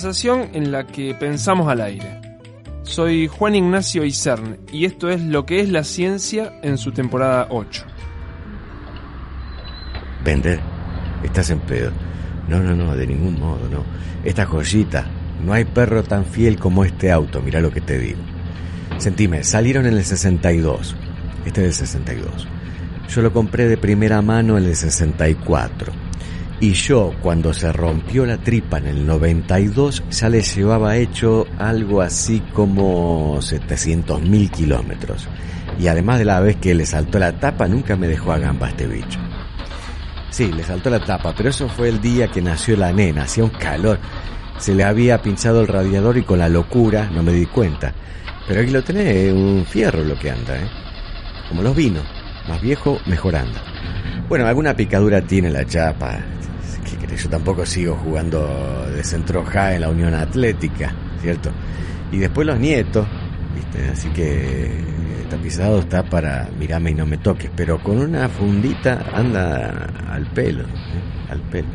conversación en la que pensamos al aire. Soy Juan Ignacio Isern y esto es lo que es la ciencia en su temporada 8. Vender, estás en pedo. No, no, no, de ningún modo, no. Esta joyita, no hay perro tan fiel como este auto, mira lo que te digo. Sentime, salieron en el 62. Este es el 62. Yo lo compré de primera mano en el 64 y yo, cuando se rompió la tripa en el 92, ya le llevaba hecho algo así como 700 mil kilómetros. Y además de la vez que le saltó la tapa, nunca me dejó a gamba este bicho. Sí, le saltó la tapa, pero eso fue el día que nació la nena, hacía un calor. Se le había pinchado el radiador y con la locura no me di cuenta. Pero aquí lo tenés, un fierro lo que anda, ¿eh? Como los vinos, más viejo, mejor anda. Bueno, alguna picadura tiene la chapa, yo tampoco sigo jugando de centro ja en la Unión Atlética, ¿cierto? Y después los nietos, ¿viste? Así que tapizado está para mirame y no me toques, pero con una fundita anda al pelo, ¿eh? al pelo.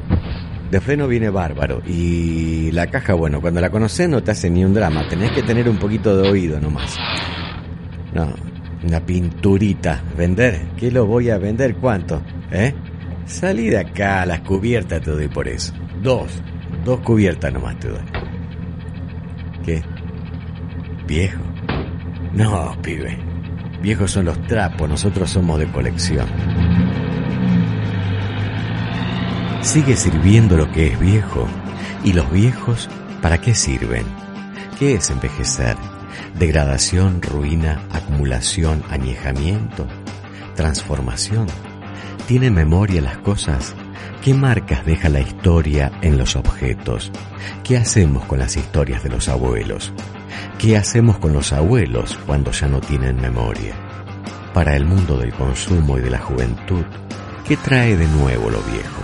De freno viene bárbaro y la caja, bueno, cuando la conoces no te hace ni un drama, tenés que tener un poquito de oído nomás. No, una pinturita, vender, ¿qué lo voy a vender? ¿Cuánto? ¿Eh? Salí de acá, las cubiertas te doy por eso. Dos, dos cubiertas nomás te doy. ¿Qué? ¿Viejo? No, pibe. Viejos son los trapos, nosotros somos de colección. Sigue sirviendo lo que es viejo. ¿Y los viejos para qué sirven? ¿Qué es envejecer? Degradación, ruina, acumulación, añejamiento, transformación. ¿Tienen memoria las cosas? ¿Qué marcas deja la historia en los objetos? ¿Qué hacemos con las historias de los abuelos? ¿Qué hacemos con los abuelos cuando ya no tienen memoria? Para el mundo del consumo y de la juventud, ¿qué trae de nuevo lo viejo?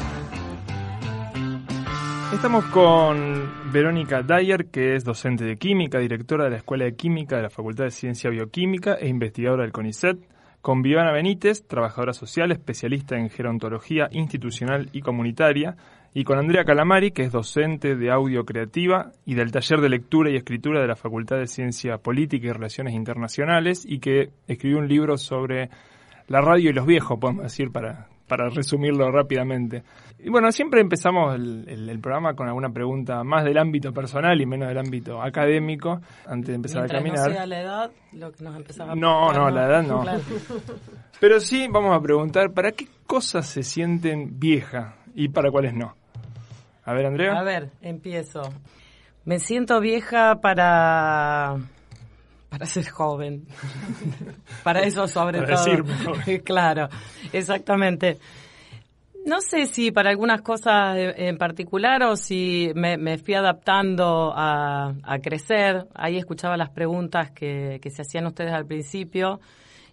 Estamos con Verónica Dyer, que es docente de química, directora de la Escuela de Química de la Facultad de Ciencia Bioquímica e investigadora del CONICET con Viviana Benítez, trabajadora social, especialista en gerontología institucional y comunitaria, y con Andrea Calamari, que es docente de audio creativa y del taller de lectura y escritura de la Facultad de Ciencia Política y Relaciones Internacionales, y que escribió un libro sobre la radio y los viejos, podemos decir, para, para resumirlo rápidamente. Y bueno, siempre empezamos el, programa con alguna pregunta más del ámbito personal y menos del ámbito académico, antes de empezar a caminar. No sea la edad, lo que nos empezaba a No, no, la edad no. Pero sí vamos a preguntar, ¿para qué cosas se sienten viejas y para cuáles no? A ver, Andrea. A ver, empiezo. Me siento vieja para para ser joven. para eso sobre todo. claro, exactamente. No sé si para algunas cosas en particular o si me, fui adaptando a, crecer. Ahí escuchaba las preguntas que, se hacían ustedes al principio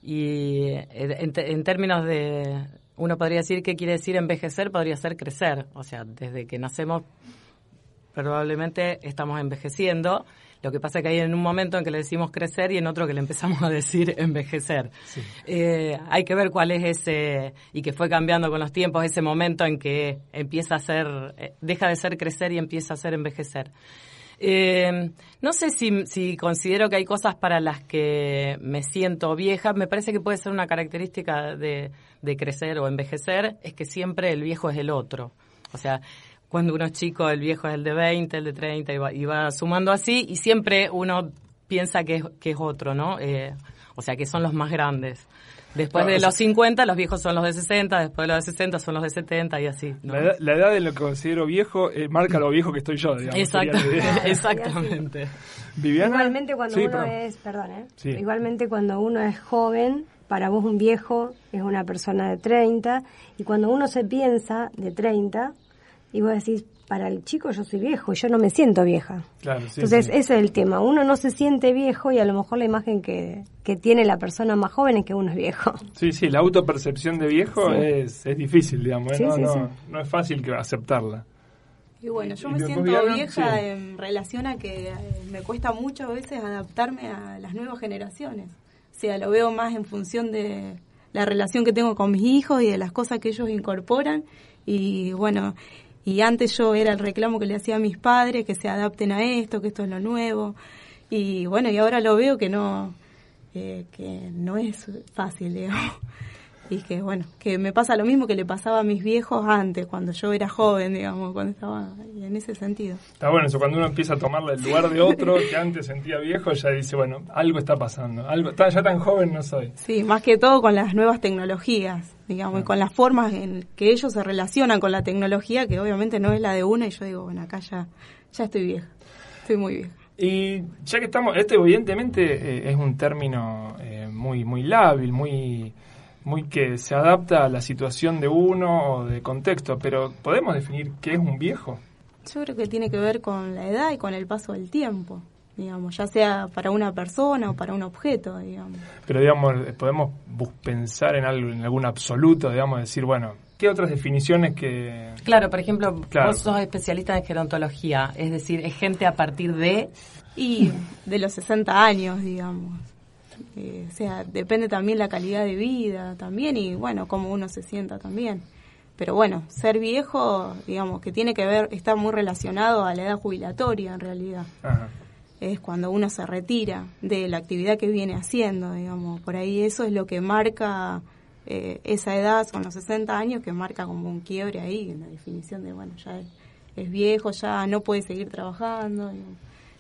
y en, términos de, uno podría decir qué quiere decir envejecer, podría ser crecer. O sea, desde que nacemos probablemente estamos envejeciendo lo que pasa es que hay en un momento en que le decimos crecer y en otro que le empezamos a decir envejecer. Eh, hay que ver cuál es ese, y que fue cambiando con los tiempos, ese momento en que empieza a ser, eh, deja de ser crecer y empieza a ser envejecer. Eh, no sé si, si, considero que hay cosas para las que me siento vieja. Me parece que puede ser una característica de, de crecer o envejecer, es que siempre el viejo es el otro. O sea, cuando uno es chico, el viejo es el de 20, el de 30, y va, sumando así, y siempre uno piensa que es, que es otro, ¿no? Eh, o sea, que son los más grandes. Después de los 50, los viejos son los de 60, después de los de 60 son los de 70 y así. La, edad, de lo que considero viejo eh, marca lo viejo que estoy yo, digamos. exactamente. Viviana. Igualmente cuando uno es, perdón, ¿eh? igualmente cuando uno es joven, para vos un viejo es una persona de 30 y cuando uno se piensa de 30, y vos decís, para el chico yo soy viejo y yo no me siento vieja. Entonces ese es el tema, uno no se siente viejo y a lo mejor la imagen que, que tiene la persona más joven es que uno es viejo. Sí, sí, la autopercepción de viejo es, es difícil, digamos, ¿eh? no, no, es fácil que aceptarla. Y bueno, yo me siento vieja en relación a que eh, me cuesta mucho a veces adaptarme a las nuevas generaciones. O sea, lo veo más en función de la relación que tengo con mis hijos y de las cosas que ellos incorporan. Y bueno, Y antes yo era el reclamo que le hacía a mis padres, que se adapten a esto, que esto es lo nuevo. Y bueno, y ahora lo veo que no, eh, que no es fácil, digamos y que bueno, que me pasa lo mismo que le pasaba a mis viejos antes, cuando yo era joven, digamos, cuando estaba en ese sentido. Está bueno eso, cuando uno empieza a tomarle el lugar de otro que antes sentía viejo, ya dice, bueno, algo está pasando, algo ya tan joven no soy. Sí, más que todo con las nuevas tecnologías, digamos, y con las formas en que ellos se relacionan con la tecnología, que obviamente no es la de una, y yo digo, bueno, acá ya, ya estoy vieja, estoy muy vieja. Y ya que estamos, este evidentemente eh, es un término eh, muy, muy lábil, muy muy que se adapta a la situación de uno o de contexto, pero ¿podemos definir qué es un viejo? Yo creo que tiene que ver con la edad y con el paso del tiempo, digamos, ya sea para una persona o para un objeto, digamos. Pero digamos, podemos pensar en algo, en algún absoluto, digamos, decir, bueno, ¿qué otras definiciones que...? Claro, por ejemplo, vos sos especialista en gerontología, es decir, es gente a partir de... Y de los 60 años, digamos. Eh, o sea, depende también la calidad de vida también y bueno, cómo uno se sienta también. Pero bueno, ser viejo, digamos, que tiene que ver, está muy relacionado a la edad jubilatoria en realidad. Es cuando uno se retira de la actividad que viene haciendo, digamos. Por ahí eso es lo que marca eh, esa edad, son los 60 años, que marca como un quiebre ahí en la definición de, bueno, ya es, viejo, ya no puede seguir trabajando,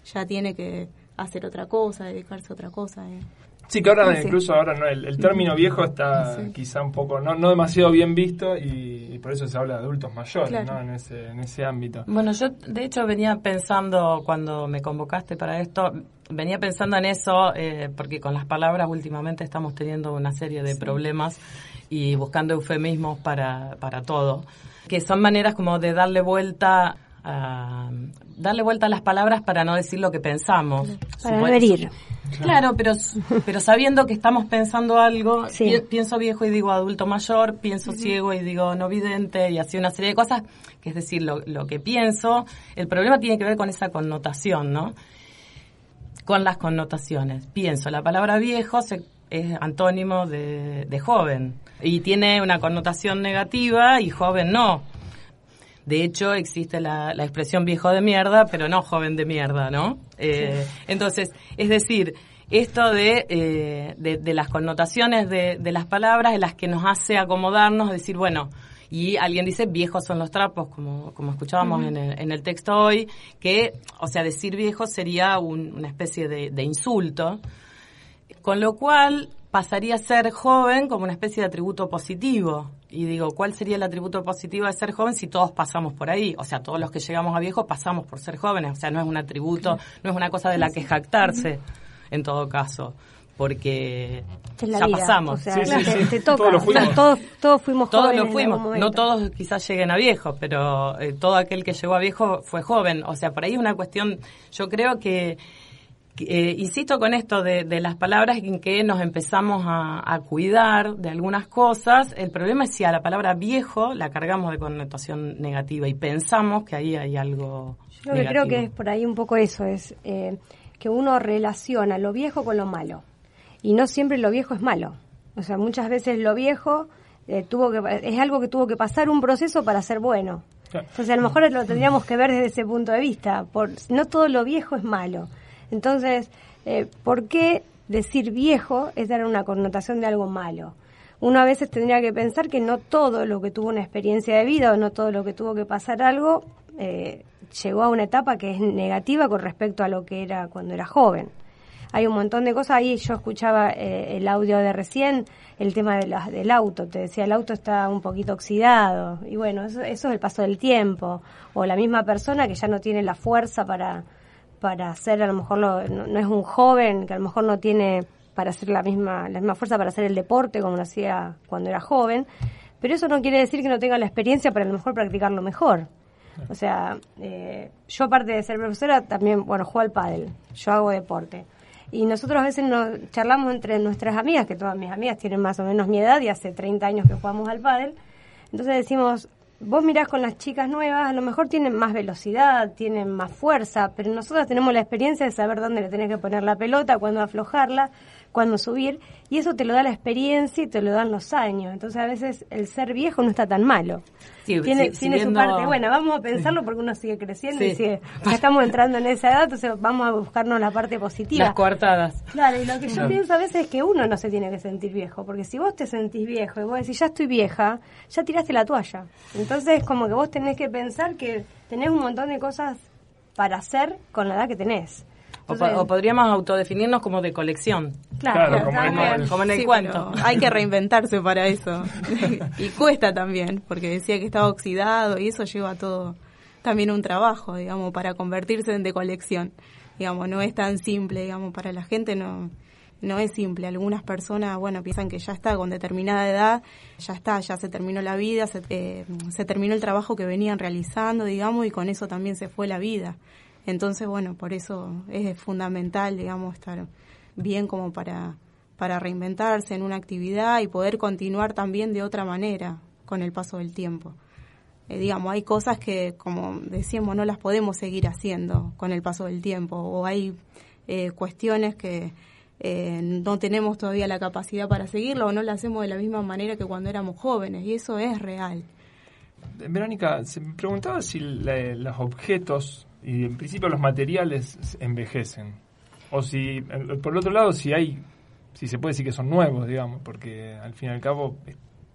ya tiene que hacer otra cosa, dedicarse a otra cosa. Eh. Sí, que ahora incluso ahora no, el, término viejo está quizá un poco, no, no demasiado bien visto y, por eso se habla de adultos mayores ¿no? en, ese, en ese ámbito. Bueno, yo de hecho venía pensando cuando me convocaste para esto, venía pensando en eso eh, porque con las palabras últimamente estamos teniendo una serie de problemas y buscando eufemismos para, para todo, que son maneras como de darle vuelta a darle vuelta a las palabras para no decir lo que pensamos. Para no herir. Claro, pero, pero sabiendo que estamos pensando algo, pienso viejo y digo adulto mayor, pienso ciego y digo no vidente y así una serie de cosas, que es decir, lo, lo que pienso, el problema tiene que ver con esa connotación, ¿no? Con las connotaciones. Pienso, la palabra viejo es antónimo de, de joven y tiene una connotación negativa y joven no. De hecho, existe la, la, expresión viejo de mierda, pero no joven de mierda, ¿no? Eh, entonces, es decir, esto de, eh, de, las connotaciones de, de, las palabras en las que nos hace acomodarnos, decir, bueno, y alguien dice viejos son los trapos, como, como escuchábamos en, el, en el texto hoy, que, o sea, decir viejo sería una especie de, de insulto, con lo cual pasaría a ser joven como una especie de atributo positivo. Y digo, ¿cuál sería el atributo positivo de ser joven si todos pasamos por ahí? O sea, todos los que llegamos a viejos pasamos por ser jóvenes. O sea, no es un atributo, no es una cosa de la que jactarse, en todo caso. Porque ya pasamos. Todos, fuimos. todos, fuimos todos lo fuimos. No todos quizás lleguen a viejos, pero eh, todo aquel que llegó a viejo fue joven. O sea, por ahí es una cuestión, yo creo que eh, insisto con esto de, las palabras en que nos empezamos a, cuidar de algunas cosas. El problema es si a la palabra viejo la cargamos de connotación negativa y pensamos que ahí hay algo. Yo creo que es por ahí un poco eso, es eh, que uno relaciona lo viejo con lo malo. Y no siempre lo viejo es malo. O sea, muchas veces lo viejo eh, tuvo que, es algo que tuvo que pasar un proceso para ser bueno. Entonces, a lo mejor lo tendríamos que ver desde ese punto de vista. Por, no todo lo viejo es malo entonces, eh, ¿por qué decir viejo es dar una connotación de algo malo? Uno a veces tendría que pensar que no todo lo que tuvo una experiencia de vida o no todo lo que tuvo que pasar algo eh, llegó a una etapa que es negativa con respecto a lo que era cuando era joven. Hay un montón de cosas ahí. Yo escuchaba eh, el audio de recién, el tema de del auto. Te decía, el auto está un poquito oxidado. Y bueno, eso, eso es el paso del tiempo. O la misma persona que ya no tiene la fuerza para, para hacer, a lo mejor no, es un joven que a lo mejor no tiene para hacer la misma, la misma fuerza para hacer el deporte como lo hacía cuando era joven, pero eso no quiere decir que no tenga la experiencia para a lo mejor practicarlo mejor. O sea, eh, yo aparte de ser profesora también, bueno, juego al pádel, yo hago deporte. Y nosotros a veces nos charlamos entre nuestras amigas, que todas mis amigas tienen más o menos mi edad y hace 30 años que jugamos al pádel. Entonces decimos, vos mirás con las chicas nuevas, a lo mejor tienen más velocidad, tienen más fuerza, pero nosotros tenemos la experiencia de saber dónde le tenés que poner la pelota, cuándo aflojarla, cuándo subir, y eso te lo da la experiencia y te lo dan los años. Entonces a veces el ser viejo no está tan malo. tiene, tiene su parte buena, vamos a pensarlo porque uno sigue creciendo y sigue, ya estamos entrando en esa edad, entonces vamos a buscarnos la parte positiva. Las coartadas. Claro, y lo que yo pienso a veces es que uno no se tiene que sentir viejo, porque si vos te sentís viejo y vos decís, ya estoy vieja, ya tiraste la toalla. Entonces como que vos tenés que pensar que tenés un montón de cosas para hacer con la edad que tenés. O, podríamos autodefinirnos como de colección. Claro, como, en el cuento. Hay que reinventarse para eso. y cuesta también, porque decía que estaba oxidado y eso lleva todo también un trabajo, digamos, para convertirse en de colección. Digamos, no es tan simple, digamos, para la gente no no es simple. Algunas personas, bueno, piensan que ya está con determinada edad, ya está, ya se terminó la vida, se, eh, se terminó el trabajo que venían realizando, digamos, y con eso también se fue la vida. Entonces, bueno, por eso es fundamental, digamos, estar bien como para, para reinventarse en una actividad y poder continuar también de otra manera con el paso del tiempo. Eh, digamos, hay cosas que, como decíamos, no las podemos seguir haciendo con el paso del tiempo, o hay eh, cuestiones que eh, no tenemos todavía la capacidad para seguirlo o no lo hacemos de la misma manera que cuando éramos jóvenes, y eso es real. Verónica, se me preguntaba si los objetos y en principio los materiales envejecen. O si, por el otro lado, si hay, si se puede decir que son nuevos, digamos, porque al fin y al cabo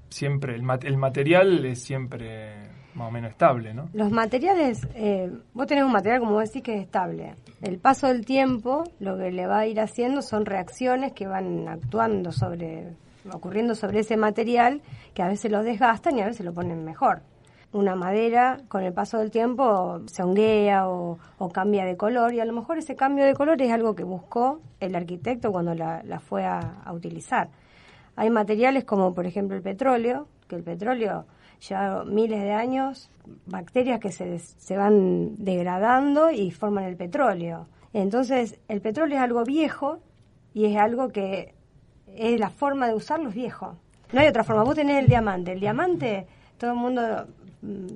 siempre el, el material es siempre más o menos estable, ¿no? Los materiales, eh, vos tenés un material como vos decís que es estable. El paso del tiempo lo que le va a ir haciendo son reacciones que van actuando sobre, ocurriendo sobre ese material que a veces lo desgastan y a veces lo ponen mejor una madera con el paso del tiempo se honguea o, cambia de color y a lo mejor ese cambio de color es algo que buscó el arquitecto cuando la, fue a, utilizar. Hay materiales como por ejemplo el petróleo, que el petróleo lleva miles de años, bacterias que se, se van degradando y forman el petróleo. Entonces el petróleo es algo viejo y es algo que es la forma de usarlo es viejo. No hay otra forma. Vos tenés el diamante. El diamante, todo el mundo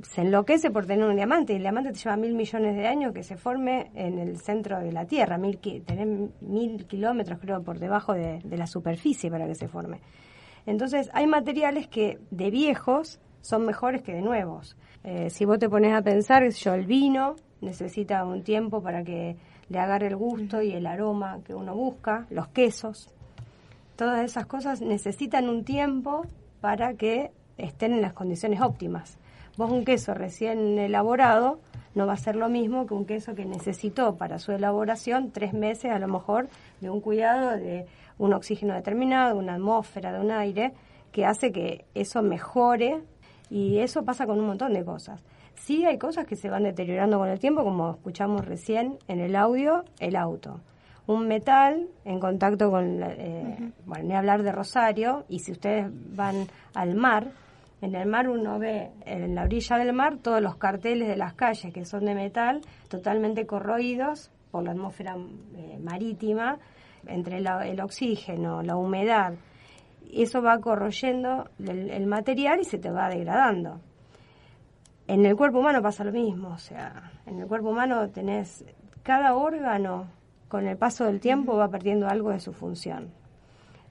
se enloquece por tener un diamante y el diamante te lleva mil millones de años que se forme en el centro de la Tierra, mil, tener mil kilómetros creo por debajo de, la superficie para que se forme. Entonces hay materiales que de viejos son mejores que de nuevos. Eh, si vos te pones a pensar, yo el vino necesita un tiempo para que le agarre el gusto y el aroma que uno busca, los quesos, todas esas cosas necesitan un tiempo para que estén en las condiciones óptimas. Vos un queso recién elaborado no va a ser lo mismo que un queso que necesitó para su elaboración tres meses a lo mejor de un cuidado de un oxígeno determinado, de una atmósfera, de un aire, que hace que eso mejore y eso pasa con un montón de cosas. Sí hay cosas que se van deteriorando con el tiempo, como escuchamos recién en el audio, el auto. Un metal en contacto con, eh, bueno, ni hablar de Rosario, y si ustedes van al mar, en el mar uno ve en la orilla del mar todos los carteles de las calles que son de metal totalmente corroídos por la atmósfera eh, marítima, entre el oxígeno, la humedad. Eso va corroyendo el, material y se te va degradando. En el cuerpo humano pasa lo mismo, o sea, en el cuerpo humano tenés cada órgano con el paso del tiempo va perdiendo algo de su función.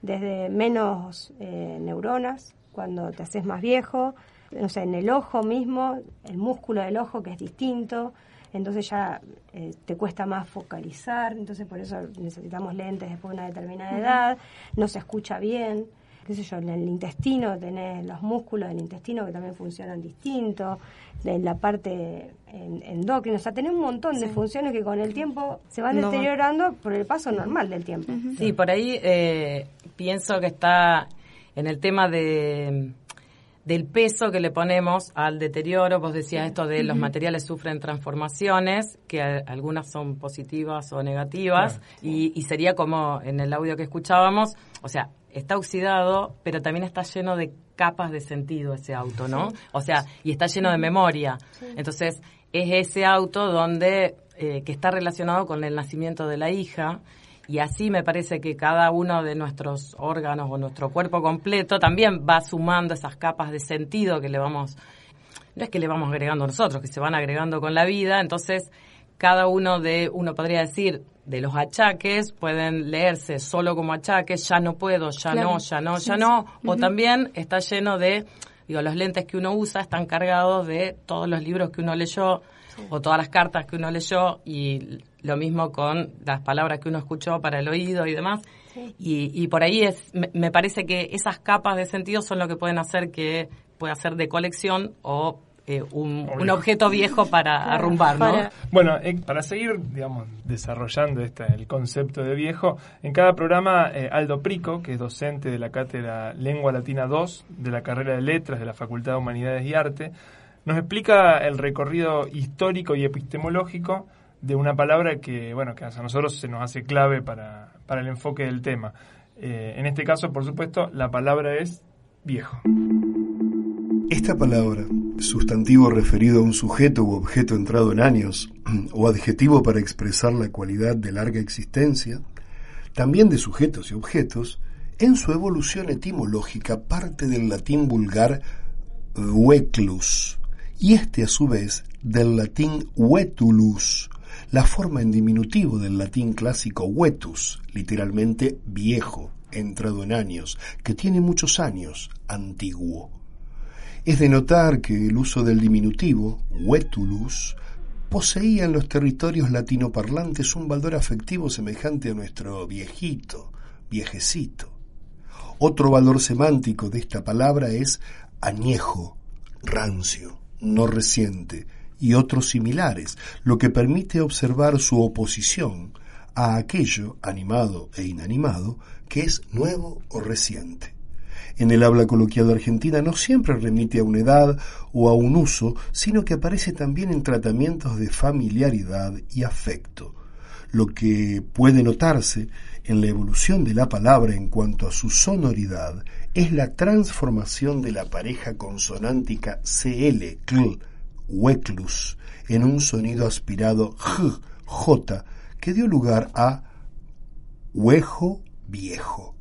Desde menos eh, neuronas, cuando te haces más viejo, no sé, en el ojo mismo, el músculo del ojo que es distinto, entonces ya eh, te cuesta más focalizar, entonces por eso necesitamos lentes después de una determinada edad, no se escucha bien, qué sé yo, en el intestino tenés los músculos del intestino que también funcionan distinto, en la parte endocrina, o sea, tenés un montón de funciones que con el tiempo se van deteriorando por el paso normal del tiempo. Sí, por ahí eh, pienso que está en el tema de del peso que le ponemos al deterioro, vos decías esto de los materiales sufren transformaciones, que algunas son positivas o negativas, y, sería como en el audio que escuchábamos, o sea, está oxidado, pero también está lleno de capas de sentido ese auto, ¿no? O sea, y está lleno de memoria. Entonces, es ese auto donde, eh, que está relacionado con el nacimiento de la hija, y así me parece que cada uno de nuestros órganos o nuestro cuerpo completo también va sumando esas capas de sentido que le vamos, no es que le vamos agregando nosotros, que se van agregando con la vida, entonces cada uno de, uno podría decir, de los achaques pueden leerse solo como achaques, ya no puedo, ya no, ya no, ya no, o también está lleno de, digo, los lentes que uno usa están cargados de todos los libros que uno leyó o todas las cartas que uno leyó y lo mismo con las palabras que uno escuchó para el oído y demás. Y, y, por ahí es, me, parece que esas capas de sentido son lo que pueden hacer que pueda ser de colección o eh, un, objeto viejo para arrumbar, ¿no? Bueno, eh, para seguir, digamos, desarrollando este, el concepto de viejo, en cada programa eh, Aldo Prico, que es docente de la cátedra Lengua Latina 2 de la carrera de Letras de la Facultad de Humanidades y Arte, nos explica el recorrido histórico y epistemológico de una palabra que, bueno, que a nosotros se nos hace clave para, para el enfoque del tema. en este caso, por supuesto, la palabra es viejo. Esta palabra, sustantivo referido a un sujeto u objeto entrado en años, o adjetivo para expresar la cualidad de larga existencia, también de sujetos y objetos, en su evolución etimológica parte del latín vulgar veclus, y este a su vez del latín vetulus, la forma en diminutivo del latín clásico vetus, literalmente viejo, entrado en años, que tiene muchos años, antiguo. Es de notar que el uso del diminutivo, vetulus, poseía en los territorios latinoparlantes un valor afectivo semejante a nuestro viejito, viejecito. Otro valor semántico de esta palabra es añejo, rancio, no reciente, y otros similares, lo que permite observar su oposición a aquello animado e inanimado que es nuevo o reciente en el habla coloquial de argentina no siempre remite a una edad o a un uso, sino que aparece también en tratamientos de familiaridad y afecto. Lo que puede notarse en la evolución de la palabra en cuanto a su sonoridad es la transformación de la pareja consonántica CL, cl, hueclus, en un sonido aspirado j, j, que dio lugar a huejo viejo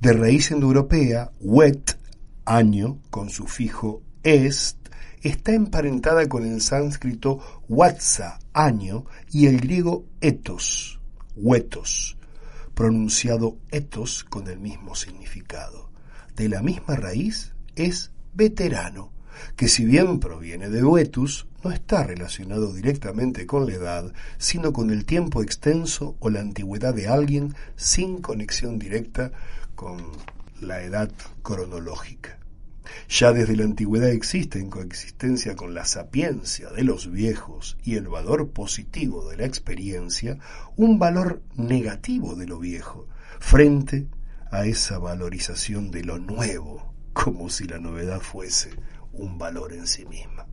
de raíz indoeuropea, wet, año, con sufijo est, está emparentada con el sánscrito watsa, año, y el griego etos, huetos, pronunciado etos con el mismo significado. De la misma raíz es veterano, que si bien proviene de vetus, no está relacionado directamente con la edad, sino con el tiempo extenso o la antigüedad de alguien sin conexión directa con la edad cronológica. Ya desde la antigüedad existe en coexistencia con la sapiencia de los viejos y el valor positivo de la experiencia un valor negativo de lo viejo frente a esa valorización de lo nuevo, como si la novedad fuese un valor en sí misma.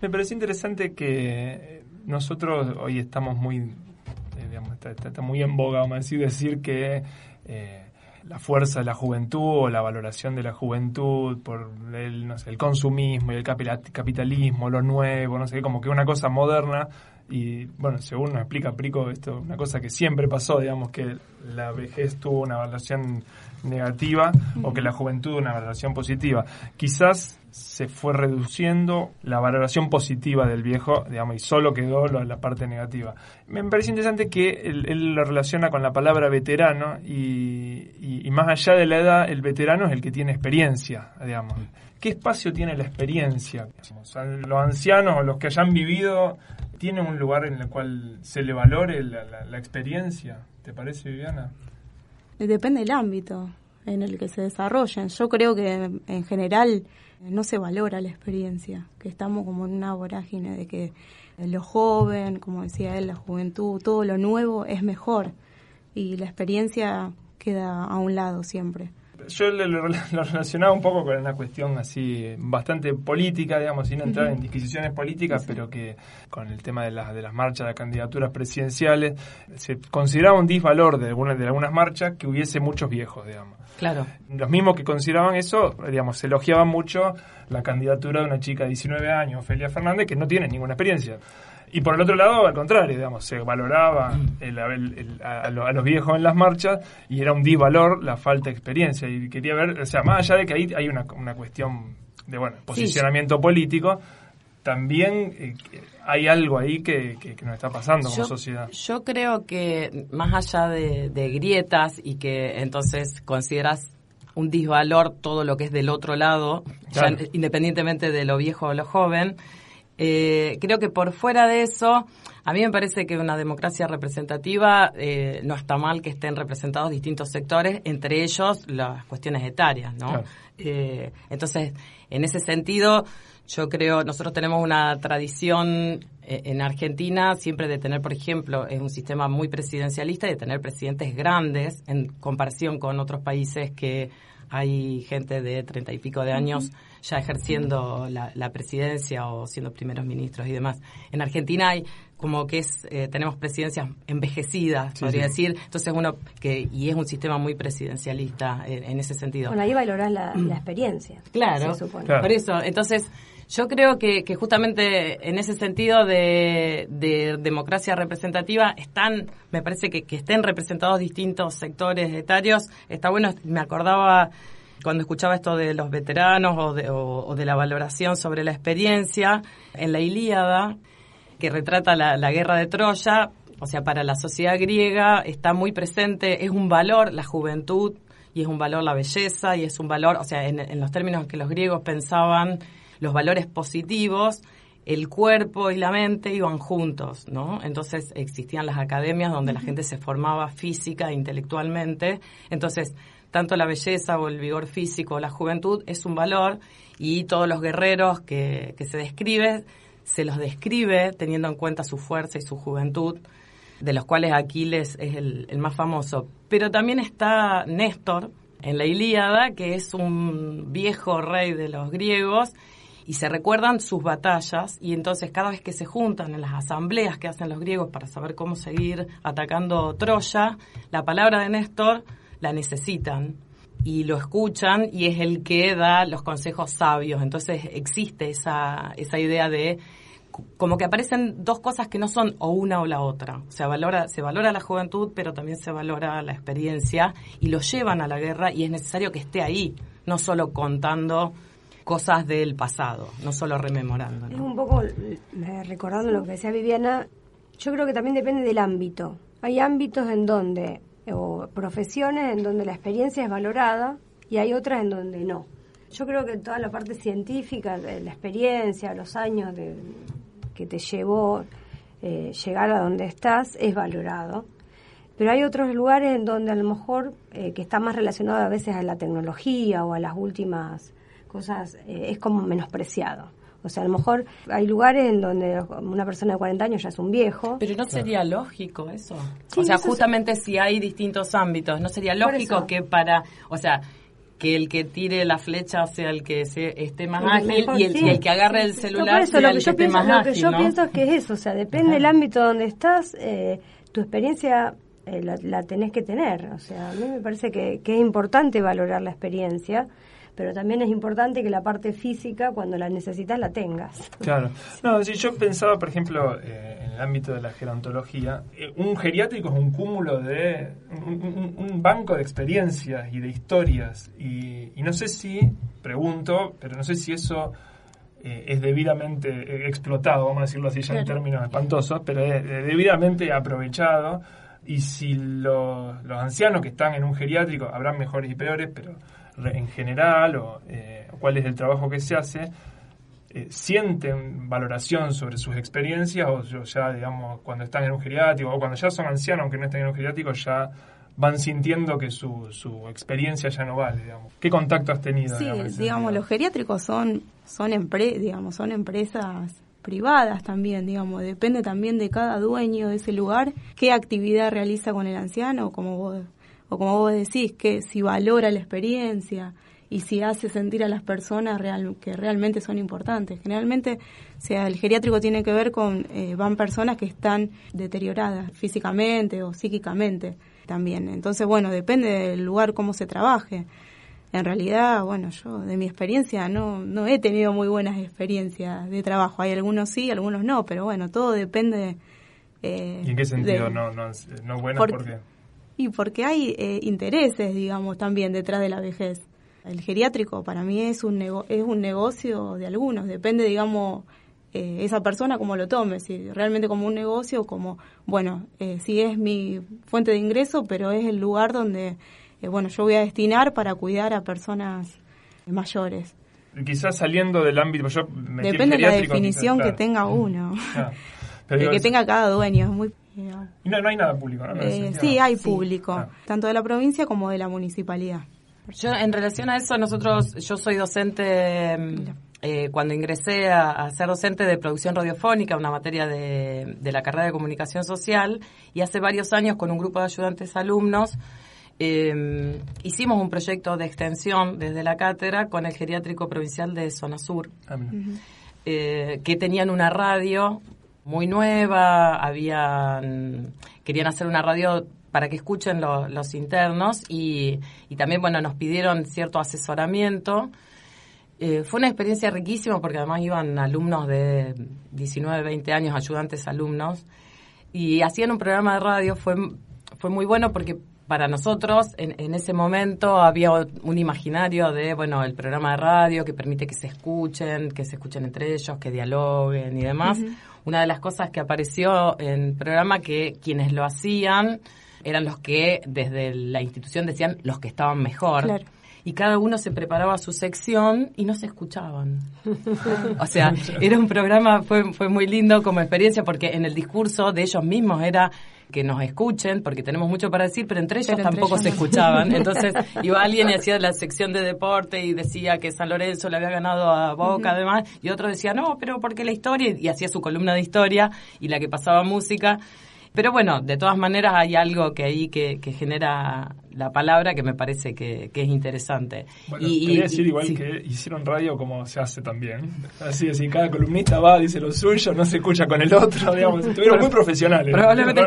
Me parece interesante que nosotros hoy estamos muy, eh, digamos, está, muy en boga, vamos a decir, decir que eh, la fuerza de la juventud o la valoración de la juventud por el, no sé, el consumismo y el capitalismo, lo nuevo, no sé, como que una cosa moderna y bueno, según nos explica Prico, esto una cosa que siempre pasó, digamos que la vejez tuvo una valoración negativa o que la juventud una valoración positiva. Quizás se fue reduciendo la valoración positiva del viejo, digamos, y solo quedó la parte negativa. Me parece interesante que él, lo relaciona con la palabra veterano y, más allá de la edad, el veterano es el que tiene experiencia, digamos. ¿Qué espacio tiene la experiencia? los ancianos o los que hayan vivido tienen un lugar en el cual se le valore la, experiencia. ¿Te parece, Viviana? Depende del ámbito en el que se desarrollen. Yo creo que en general no se valora la experiencia, que estamos como en una vorágine de que lo joven, como decía él, la juventud, todo lo nuevo es mejor y la experiencia queda a un lado siempre yo lo, relacionaba un poco con una cuestión así bastante política, digamos, sin entrar en disquisiciones políticas, pero que con el tema de, las de las marchas de candidaturas presidenciales, se consideraba un disvalor de algunas, de algunas marchas que hubiese muchos viejos, digamos. Claro. Los mismos que consideraban eso, digamos, se elogiaban mucho la candidatura de una chica de 19 años, Ofelia Fernández, que no tiene ninguna experiencia. Y por el otro lado, al contrario, digamos, se valoraba mm. a, los viejos en las marchas y era un disvalor la falta de experiencia. Y quería ver, o sea, más allá de que ahí hay una, una cuestión de bueno posicionamiento político, también eh, hay algo ahí que, que, nos está pasando como sociedad. Yo creo que más allá de, grietas y que entonces consideras un disvalor todo lo que es del otro lado, independientemente de lo viejo o lo joven, eh, creo que por fuera de eso, a mí me parece que una democracia representativa eh, no está mal que estén representados distintos sectores, entre ellos las cuestiones etarias, ¿no? entonces, en ese sentido, yo creo, nosotros tenemos una tradición eh, en Argentina siempre de tener, por ejemplo, es un sistema muy presidencialista y de tener presidentes grandes en comparación con otros países que hay gente de treinta y pico de años ya ejerciendo la, presidencia o siendo primeros ministros y demás. En Argentina hay como que es eh, tenemos presidencias envejecidas, podría decir. Entonces uno que y es un sistema muy presidencialista en, ese sentido. Bueno, ahí valorás la, experiencia. Claro, por eso. Entonces yo creo que, justamente en ese sentido de, democracia representativa están, me parece que, estén representados distintos sectores etarios. Está bueno, me acordaba cuando escuchaba esto de los veteranos o de, la valoración sobre la experiencia, en la Ilíada, que retrata la, guerra de Troya, o sea, para la sociedad griega está muy presente, es un valor la juventud y es un valor la belleza y es un valor, o sea, en, en los términos que los griegos pensaban los valores positivos, el cuerpo y la mente iban juntos, ¿no? Entonces existían las academias donde la gente se formaba física e intelectualmente. Entonces, tanto la belleza o el vigor físico o la juventud es un valor y todos los guerreros que, se describe, se los describe teniendo en cuenta su fuerza y su juventud, de los cuales Aquiles es el, el más famoso. Pero también está Néstor en la Ilíada, que es un viejo rey de los griegos y se recuerdan sus batallas y entonces cada vez que se juntan en las asambleas que hacen los griegos para saber cómo seguir atacando Troya, la palabra de Néstor la necesitan y lo escuchan y es el que da los consejos sabios. Entonces existe esa, esa idea de como que aparecen dos cosas que no son o una o la otra. O sea, valora, se valora la juventud, pero también se valora la experiencia y lo llevan a la guerra y es necesario que esté ahí, no solo contando cosas del pasado, no solo rememorando. Es un poco, recordando lo que decía Viviana, yo creo que también depende del ámbito. Hay ámbitos en donde, o profesiones en donde la experiencia es valorada y hay otras en donde no. Yo creo que toda la parte científica, de la experiencia, los años que te llevó eh, llegar a donde estás, es valorado. Pero hay otros lugares en donde a lo mejor, eh, que está más relacionado a veces a la tecnología o a las últimas cosas eh, es como menospreciado. O sea, a lo mejor hay lugares en donde una persona de 40 años ya es un viejo. Pero no sería lógico eso. o sea, justamente si hay distintos ámbitos, no sería lógico que para, o sea, que el que tire la flecha sea el que esté más ágil y, el, que agarre el celular sea el que esté más ágil. Lo que yo pienso es que es eso, o sea, depende del ámbito donde estás, eh, tu experiencia eh, la, tenés que tener. O sea, a mí me parece que, que es importante valorar la experiencia pero también es importante que la parte física, cuando la necesitas, la tengas. Claro. No, si yo pensaba, por ejemplo, eh, en el ámbito de la gerontología, eh, un geriátrico es un cúmulo de. Un, banco de experiencias y de historias. Y, no sé si, pregunto, pero no sé si eso. Eh, es debidamente explotado, vamos a decirlo así ya en términos espantosos, pero es debidamente aprovechado y si los, los ancianos que están en un geriátrico habrán mejores y peores, pero en general o eh, cuál es el trabajo que se hace, eh, sienten valoración sobre sus experiencias o ya, digamos, cuando están en un geriátrico o cuando ya son ancianos, aunque no estén en un geriátrico, ya van sintiendo que su, su experiencia ya no vale, digamos. ¿Qué contacto has tenido? Sí, digamos, los geriátricos son, son, digamos, son empresas privadas también, digamos, depende también de cada dueño de ese lugar, qué actividad realiza con el anciano, como vos o como vos decís, que si valora la experiencia y si hace sentir a las personas real, que realmente son importantes. Generalmente, sea, el geriátrico tiene que ver con, eh, van personas que están deterioradas físicamente o psíquicamente también. Entonces, bueno, depende del lugar cómo se trabaje. En realidad, bueno, yo de mi experiencia no, no he tenido muy buenas experiencias de trabajo. Hay algunos sí, algunos no, pero bueno, todo depende. Eh, ¿Y en qué sentido no, no, no buenas? ¿Por qué? Y porque hay eh, intereses, digamos, también detrás de la vejez. El geriátrico para mí es un, es un negocio de algunos, depende, digamos, eh, esa persona como lo tome, si realmente como un negocio, como, bueno, eh, si es mi fuente de ingreso, pero es el lugar donde, eh, bueno, yo voy a destinar para cuidar a personas mayores. Quizás saliendo del ámbito, yo Depende de la definición que tenga uno, que tenga cada dueño, es muy... no, hay nada público, ¿no? sí, hay público, tanto de la provincia como de la municipalidad. Yo, en relación a eso, nosotros, yo soy docente eh, cuando ingresé a, ser docente de producción radiofónica, una materia de, la carrera de comunicación social, y hace varios años con un grupo de ayudantes alumnos em, hicimos un proyecto de extensión desde la cátedra con el geriátrico provincial de Zona Sur, ah, eh, que tenían una radio muy nueva, habían querían hacer una radio para que escuchen los internos y, y también bueno nos pidieron cierto asesoramiento. Eh, fue una experiencia riquísima porque además iban alumnos de 19, 20 años, ayudantes alumnos, y hacían un programa de radio, fue, fue muy bueno porque para nosotros en, ese momento había un imaginario de, bueno, el programa de radio que permite que se escuchen, que se escuchen entre ellos, que dialoguen y demás. Una de las cosas que apareció en el programa que quienes lo hacían eran los que desde la institución decían los que estaban mejor. Claro y cada uno se preparaba su sección y no se escuchaban. o sea, era un programa, fue, fue muy lindo como experiencia porque en el discurso de ellos mismos era que nos escuchen, porque tenemos mucho para decir, pero entre ellos tampoco se escuchaban. Entonces iba alguien y hacía la sección de deporte y decía que San Lorenzo le había ganado a Boca, además, y otro decía, no, pero porque la historia, y hacía su columna de historia, y la que pasaba música. Pero bueno, de todas maneras hay algo que ahí que, que genera la palabra que me parece que, es interesante. Bueno, y, quería decir igual que hicieron radio como se hace también. Así, así, cada columnista va, dice lo suyo, no se escucha con el otro, digamos. Estuvieron muy profesionales. Probablemente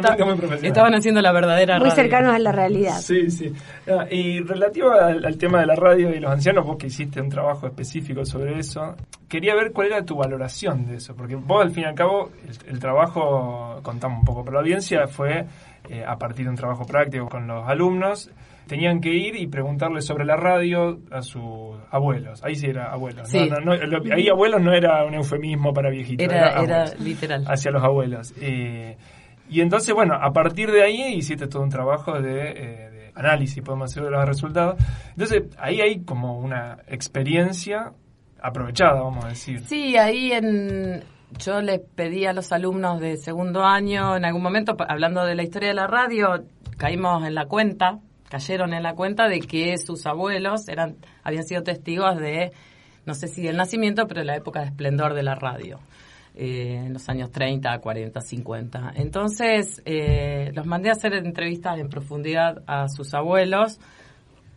estaban haciendo la verdadera Muy cercanos a la realidad. Sí, sí. Ah, y relativo al, tema de la radio y los ancianos, vos que hiciste un trabajo específico sobre eso, quería ver cuál era tu valoración de eso, porque vos al fin y al cabo el, trabajo, contamos un poco, pero la audiencia fue eh, a partir de un trabajo práctico con los alumnos, tenían que ir y preguntarle sobre la radio a sus abuelos. Ahí sí era abuelos. ahí abuelos no era un eufemismo para viejitos. Era, literal. Hacia los abuelos. Eh, y entonces, bueno, a partir de ahí hiciste todo un trabajo de, eh, análisis, podemos decir, de los resultados. Entonces, ahí hay como una experiencia aprovechada, vamos a decir. Sí, ahí en, yo les pedí a los alumnos de segundo año, en algún momento, hablando de la historia de la radio, caímos en la cuenta, cayeron en la cuenta de que sus abuelos eran, habían sido testigos de, no sé si del nacimiento, pero de la época de esplendor de la radio. Eh, en los años 30, 40, 50. Entonces, eh, los mandé a hacer entrevistas en profundidad a sus abuelos,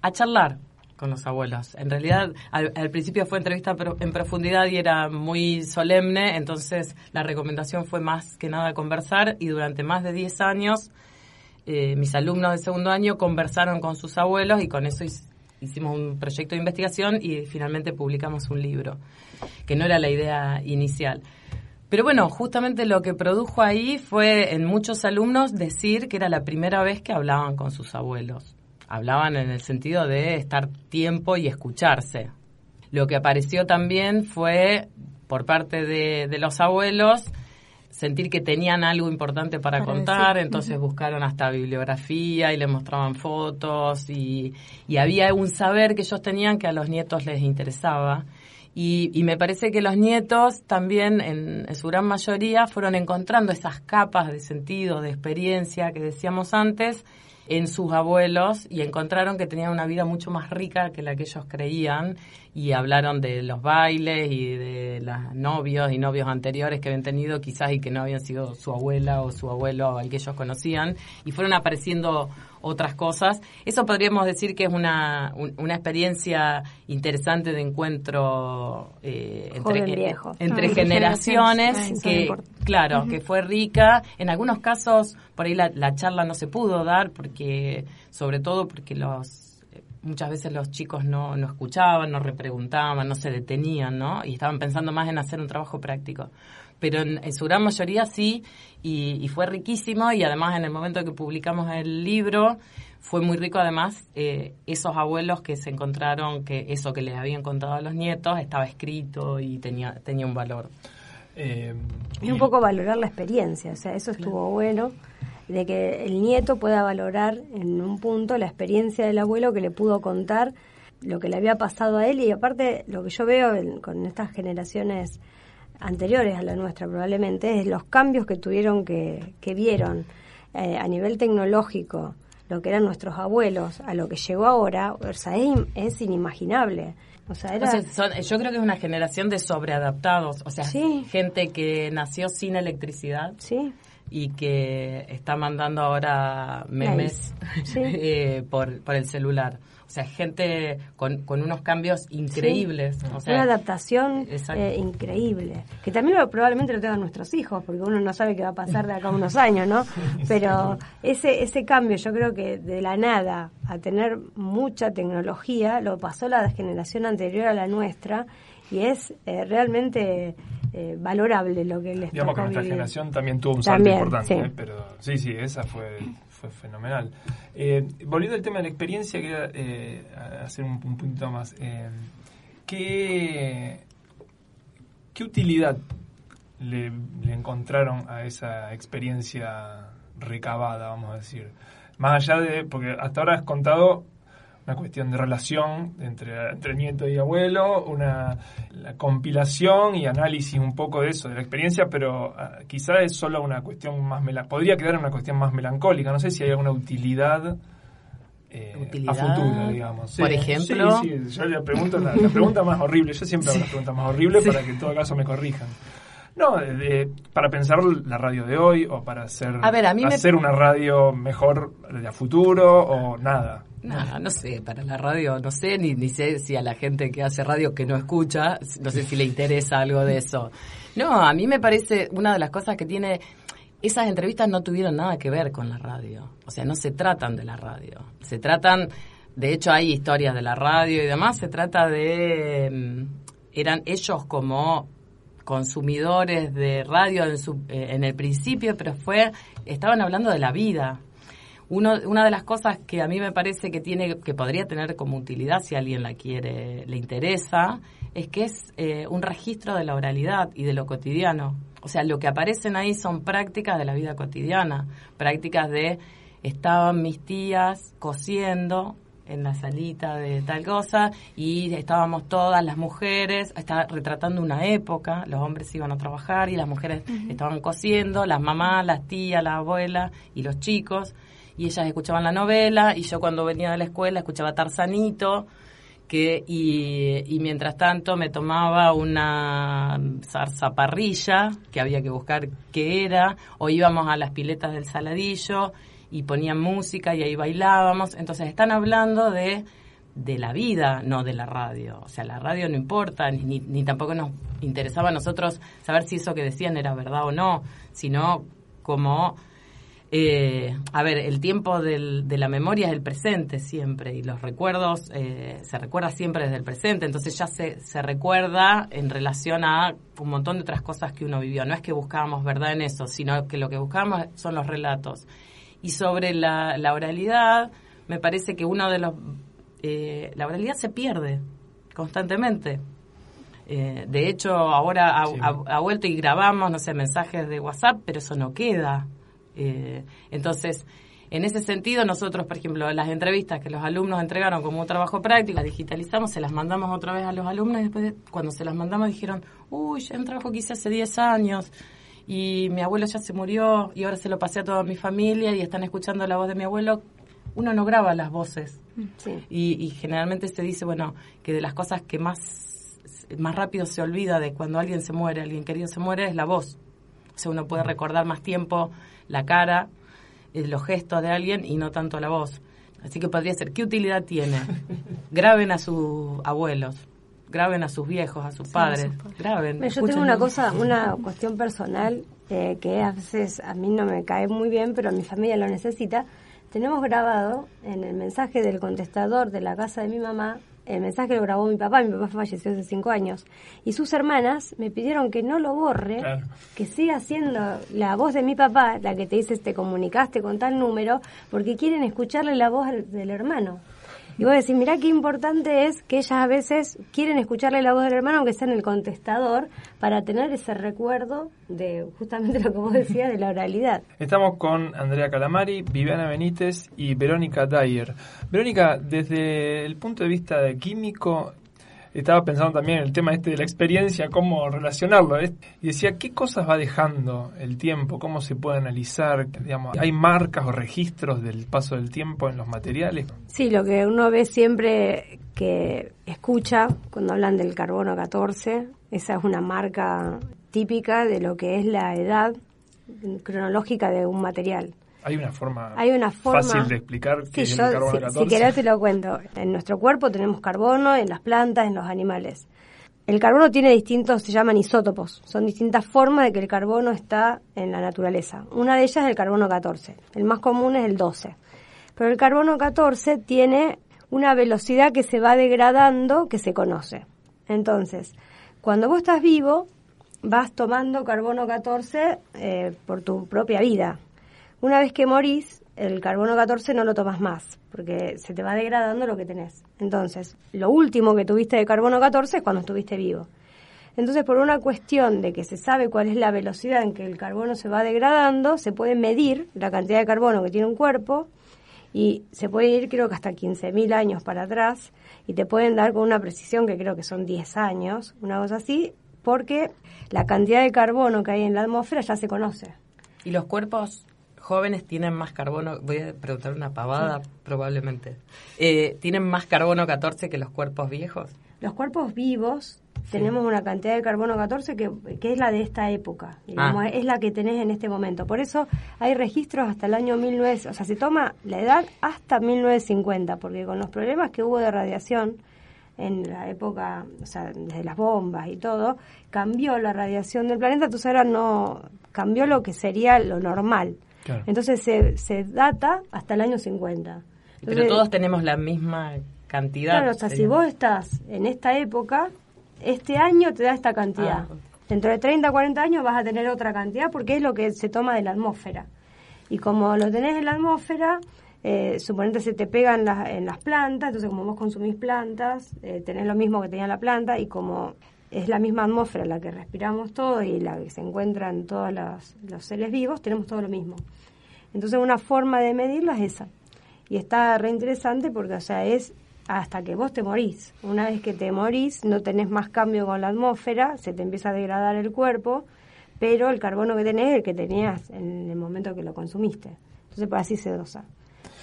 a charlar, con los abuelos. En realidad, al, principio fue entrevista en profundidad y era muy solemne, entonces la recomendación fue más que nada conversar y durante más de 10 años eh, mis alumnos de segundo año conversaron con sus abuelos y con eso hicimos un proyecto de investigación y finalmente publicamos un libro, que no era la idea inicial. Pero bueno, justamente lo que produjo ahí fue en muchos alumnos decir que era la primera vez que hablaban con sus abuelos hablaban en el sentido de estar tiempo y escucharse. Lo que apareció también fue, por parte de, los abuelos, sentir que tenían algo importante para, contar, entonces buscaron hasta bibliografía y le mostraban fotos y, había un saber que ellos tenían que a los nietos les interesaba. Y, me parece que los nietos también, en, su gran mayoría, fueron encontrando esas capas de sentido, de experiencia que decíamos antes, en sus abuelos y encontraron que tenían una vida mucho más rica que la que ellos creían y hablaron de los bailes y de los novios y novios anteriores que habían tenido quizás y que no habían sido su abuela o su abuelo al que ellos conocían y fueron apareciendo otras cosas. Eso podríamos decir que es una, una experiencia interesante de encuentro eh, entre, entre ah, generaciones, que, claro, que fue rica. En algunos casos, por ahí la, la charla no se pudo dar, porque sobre todo porque los muchas veces los chicos no, no escuchaban, no repreguntaban, no se detenían, ¿no? Y estaban pensando más en hacer un trabajo práctico. Pero en, su gran mayoría sí, y, fue riquísimo, y además en el momento que publicamos el libro, fue muy rico además eh, esos abuelos que se encontraron que eso que les habían contado a los nietos estaba escrito y tenía, tenía un valor. Eh, y un poco valorar la experiencia, o sea, eso estuvo bueno, de que el nieto pueda valorar en un punto la experiencia del abuelo que le pudo contar lo que le había pasado a él y aparte lo que yo veo con estas generaciones anteriores a la nuestra probablemente es los cambios que tuvieron que, que vieron eh, a nivel tecnológico lo que eran nuestros abuelos a lo que llegó ahora, o sea, es, inimaginable. O sea, era... yo creo que es una generación de sobreadaptados, o sea, gente que nació sin electricidad. Sí y que está mandando ahora memes eh, por, por el celular. O sea, gente con, con unos cambios increíbles. O sea, Una adaptación eh, increíble. Que también probablemente lo tengan nuestros hijos, porque uno no sabe qué va a pasar de acá a unos años, ¿no? Pero ese, ese cambio, yo creo que de la nada a tener mucha tecnología, lo pasó la generación anterior a la nuestra y es eh, realmente eh, valorable lo que les Digamos que nuestra generación también tuvo un salto importante, pero sí, sí, esa fue fue fenomenal. Eh, volviendo al tema de la experiencia, quería eh, hacer un, un, puntito más. Eh, ¿qué, ¿Qué utilidad le, le, encontraron a esa experiencia recabada, vamos a decir? Más allá de, porque hasta ahora has contado una cuestión de relación entre, entre nieto y abuelo, una compilación y análisis un poco de eso, de la experiencia, pero uh, quizá es solo una cuestión más podría quedar en una cuestión más melancólica. No sé si hay alguna utilidad. Eh, a futuro, digamos. Por ejemplo. Sí, sí, yo le pregunto la, pregunta más horrible. Yo siempre hago la pregunta más horrible para que en todo caso me corrijan. No, para pensar la radio de hoy o para hacer, hacer una radio mejor de a futuro o nada. No, no sé, para la radio no sé, ni, ni sé si a la gente que hace radio que no escucha, no sé si le interesa algo de eso. No, a mí me parece una de las cosas que tiene... Esas entrevistas no tuvieron nada que ver con la radio, o sea, no se tratan de la radio, se tratan, de hecho hay historias de la radio y demás, se trata de... Mm, eran ellos como consumidores de radio en, su, eh, en el principio, pero fue, estaban hablando de la vida, una de las cosas que a mí me parece que tiene que podría tener como utilidad si alguien la quiere le interesa es que es eh, un registro de la oralidad y de lo cotidiano. O sea lo que aparecen ahí son prácticas de la vida cotidiana prácticas de estaban mis tías cosiendo en la salita de tal cosa y estábamos todas las mujeres, está retratando una época, los hombres iban a trabajar y las mujeres estaban cosiendo, las mamás, las tías, la abuela y los chicos y ellas escuchaban la novela y yo cuando venía de la escuela escuchaba Tarzanito que y, mientras tanto me tomaba una zarzaparrilla que había que buscar qué era o íbamos a las piletas del saladillo y ponían música y ahí bailábamos entonces están hablando de de la vida, no de la radio. O sea, la radio no importa, ni, ni tampoco nos interesaba a nosotros saber si eso que decían era verdad o no, sino como eh, a ver, el tiempo del, de la memoria es el presente siempre y los recuerdos eh, se recuerda siempre desde el presente, entonces ya se, se recuerda en relación a un montón de otras cosas que uno vivió. No es que buscábamos verdad en eso, sino que lo que buscábamos son los relatos. Y sobre la, la oralidad, me parece que uno de los... Eh, la oralidad se pierde constantemente. Eh, de hecho, ahora ha, ha, vuelto y grabamos, no sé, mensajes de WhatsApp, pero eso no queda. Eh, entonces, en ese sentido, nosotros, por ejemplo, las entrevistas que los alumnos entregaron como un trabajo práctico, las digitalizamos, se las mandamos otra vez a los alumnos y después, cuando se las mandamos, dijeron, uy, ya un trabajo que hice hace 10 años y mi abuelo ya se murió y ahora se lo pasé a toda mi familia y están escuchando la voz de mi abuelo. Uno no graba las voces. Y, y generalmente se dice, bueno, que de las cosas que más, más rápido se olvida de cuando alguien se muere, alguien querido se muere, es la voz. O sea, uno puede recordar más tiempo la cara, eh, los gestos de alguien y no tanto la voz. Así que podría ser, ¿qué utilidad tiene? graben a sus abuelos, graben a sus viejos, a sus padres, graben. Yo tengo una cosa, una cuestión personal eh, que a veces a mí no me cae muy bien, pero mi familia lo necesita. Tenemos grabado en el mensaje del contestador de la casa de mi mamá el mensaje lo grabó mi papá, mi papá falleció hace cinco años, y sus hermanas me pidieron que no lo borre, que siga siendo la voz de mi papá, la que te dice te comunicaste con tal número, porque quieren escucharle la voz del hermano. Y vos decís, mirá qué importante es que ellas a veces quieren escucharle la voz del hermano, aunque sea en el contestador, para tener ese recuerdo de justamente lo que vos decías de la oralidad. Estamos con Andrea Calamari, Viviana Benítez y Verónica Dyer. Verónica, desde el punto de vista de químico, estaba pensando también en el tema este de la experiencia, cómo relacionarlo. Y decía, ¿qué cosas va dejando el tiempo? ¿Cómo se puede analizar? Digamos, ¿Hay marcas o registros del paso del tiempo en los materiales? Sí, lo que uno ve siempre que escucha cuando hablan del carbono 14, esa es una marca típica de lo que es la edad cronológica de un material. Hay una forma, fácil de explicar qué es el carbono 14. Si, querés te lo cuento. En nuestro cuerpo tenemos carbono, en las plantas, en los animales. El carbono tiene distintos, se llaman isótopos. Son distintas formas de que el carbono está en la naturaleza. Una de ellas es el carbono 14. El más común es el 12. Pero el carbono 14 tiene una velocidad que se va degradando que se conoce. Entonces, cuando vos estás vivo, vas tomando carbono 14 eh, por tu propia vida. Una vez que morís, el carbono 14 no lo tomas más, porque se te va degradando lo que tenés. Entonces, lo último que tuviste de carbono 14 es cuando estuviste vivo. Entonces, por una cuestión de que se sabe cuál es la velocidad en que el carbono se va degradando, se puede medir la cantidad de carbono que tiene un cuerpo y se puede ir creo que hasta 15.000 años para atrás y te pueden dar con una precisión que creo que son 10 años, una cosa así, porque la cantidad de carbono que hay en la atmósfera ya se conoce. ¿Y los cuerpos jóvenes tienen más carbono, voy a preguntar una pavada probablemente, eh, ¿tienen más carbono 14 que los cuerpos viejos? Los cuerpos vivos tenemos una cantidad de carbono 14 que, que es la de esta época, digamos, ah. es la que tenés en este momento. Por eso hay registros hasta el año 19, o sea, se toma la edad hasta 1950, porque con los problemas que hubo de radiación en la época, o sea, desde las bombas y todo, cambió la radiación del planeta, entonces ahora no cambió lo que sería lo normal. Entonces se, se data hasta el año 50. Pero todos tenemos la misma cantidad. Claro, o sea, si vos estás en esta época, este año te da esta cantidad. Ah, Dentro de 30, 40 años vas a tener otra cantidad porque es lo que se toma de la atmósfera. Y como lo tenés en la atmósfera, eh, suponete se te pegan en las plantas, entonces como vos consumís plantas, eh, tenés lo mismo que tenía la planta y como es la misma atmósfera la que respiramos todo y la que se encuentra en todos los, los seres vivos, tenemos todo lo mismo. Entonces una forma de medirlo es esa. Y está re interesante porque, o sea, es hasta que vos te morís. Una vez que te morís, no tenés más cambio con la atmósfera, se te empieza a degradar el cuerpo, pero el carbono que tenés es el que tenías en el momento que lo consumiste. Entonces, pues así se dosa.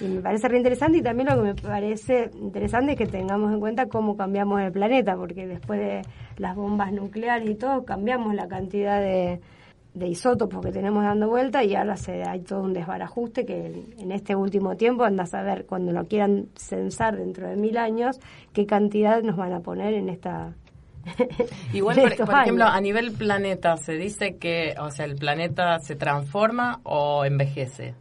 Y me parece re interesante y también lo que me parece interesante es que tengamos en cuenta cómo cambiamos el planeta, porque después de las bombas nucleares y todo, cambiamos la cantidad de, de isótopos que tenemos dando vuelta y ahora se, hay todo un desbarajuste que en, este último tiempo anda a saber cuando lo quieran censar dentro de mil años qué cantidad nos van a poner en esta Igual, por, ejemplo, a nivel planeta, ¿se dice que, o sea, el planeta se transforma o envejece?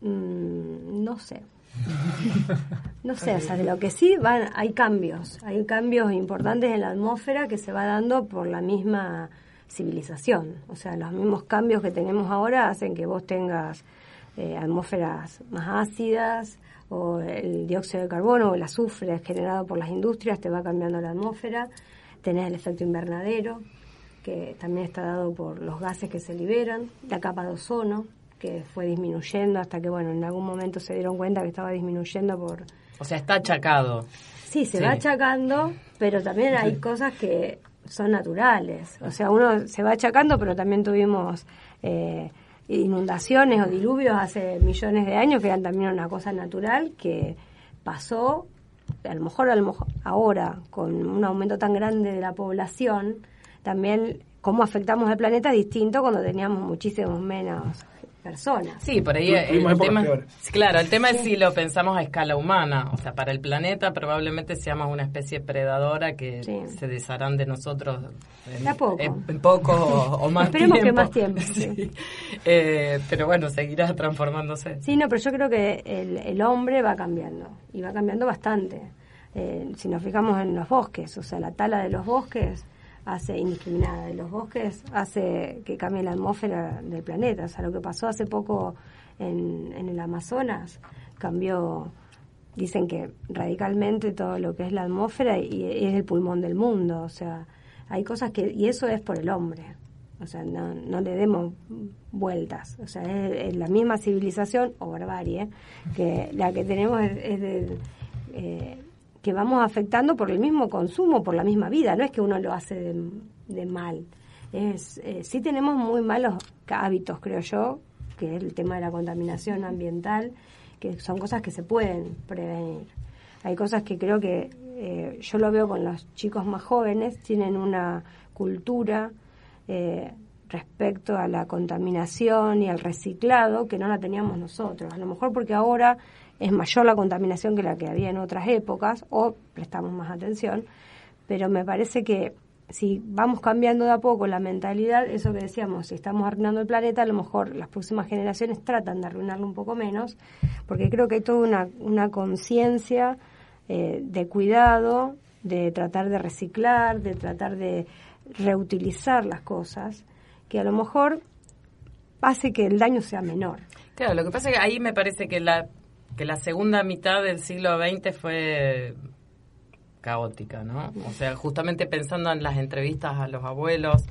Mm, no sé. no sé, o sea, de lo que sí van, hay cambios, hay cambios importantes en la atmósfera que se va dando por la misma civilización. O sea, los mismos cambios que tenemos ahora hacen que vos tengas eh, atmósferas más ácidas o el dióxido de carbono o el azufre generado por las industrias te va cambiando la atmósfera. Tenés el efecto invernadero, que también está dado por los gases que se liberan, la capa de ozono, que fue disminuyendo hasta que, bueno, en algún momento se dieron cuenta que estaba disminuyendo por... O sea, está achacado. Sí, se va achacando, pero también hay cosas que son naturales. O sea, uno se va achacando, pero también tuvimos eh, inundaciones o diluvios hace millones de años, que eran también una cosa natural que pasó, a lo mejor, a lo mejor ahora, con un aumento tan grande de la población, también cómo afectamos al planeta distinto cuando teníamos muchísimos menos personas. Sí, por ahí el, tema, claro, el tema es si lo pensamos a escala humana, o sea, para el planeta probablemente seamos una especie predadora que se desharán de nosotros en, poco, o, más Esperemos que más tiempo. Eh, pero bueno, seguirá transformándose. Sí, no, pero yo creo que el, hombre va cambiando y va cambiando bastante. Eh, si nos fijamos en los bosques, o sea, la tala de los bosques hace indiscriminada de los bosques, hace que cambie la atmósfera del planeta. O sea, lo que pasó hace poco en, en el Amazonas cambió dicen que radicalmente todo lo que es la atmósfera y es el pulmón del mundo, o sea, hay cosas que y eso es por el hombre. O sea, no, no le demos vueltas. O sea, es, la misma civilización o barbarie que la que tenemos es, de, eh, que vamos afectando por el mismo consumo, por la misma vida. No es que uno lo hace de, mal. Es, eh, sí tenemos muy malos hábitos, creo yo, que es el tema de la contaminación ambiental, que son cosas que se pueden prevenir. Hay cosas que creo que eh, yo lo veo con los chicos más jóvenes, tienen una cultura eh, respecto a la contaminación y al reciclado que no la teníamos nosotros. A lo mejor porque ahora es mayor la contaminación que la que había en otras épocas o prestamos más atención, pero me parece que si vamos cambiando de a poco la mentalidad, eso que decíamos, si estamos arruinando el planeta, a lo mejor las próximas generaciones tratan de arruinarlo un poco menos, porque creo que hay toda una, una conciencia eh, de cuidado, de tratar de reciclar, de tratar de reutilizar las cosas, que a lo mejor hace que el daño sea menor. Claro, lo que pasa es que ahí me parece que la, que la segunda mitad del siglo XX fue caótica, ¿no? O sea, justamente pensando en las entrevistas a los abuelos,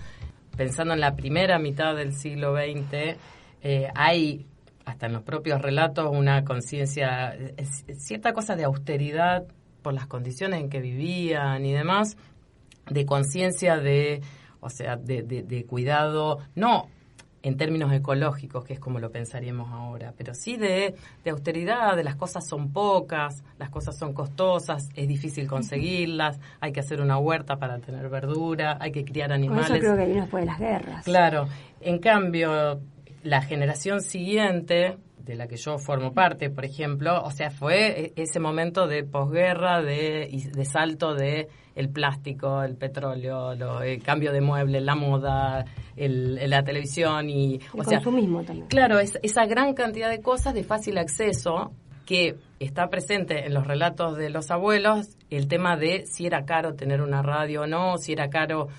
pensando en la primera mitad del siglo XX, eh, hay hasta en los propios relatos una conciencia, cierta cosa de austeridad por las condiciones en que vivían y demás, de conciencia de, o sea, de, de, cuidado, no en términos ecológicos, que es como lo pensaríamos ahora, pero sí de, de, austeridad, de las cosas son pocas, las cosas son costosas, es difícil conseguirlas, hay que hacer una huerta para tener verdura, hay que criar animales. eso creo que vino después de las guerras. Claro, en cambio, la generación siguiente, de la que yo formo parte, por ejemplo, o sea, fue e-, ese momento de posguerra, de, de salto de el plástico, el petróleo, el cambio de muebles, la moda, el, la televisión y... El o consumismo también. Claro, es, esa gran cantidad de cosas de fácil acceso que está presente en los relatos de los abuelos, el tema de si era caro tener una radio o no, si era caro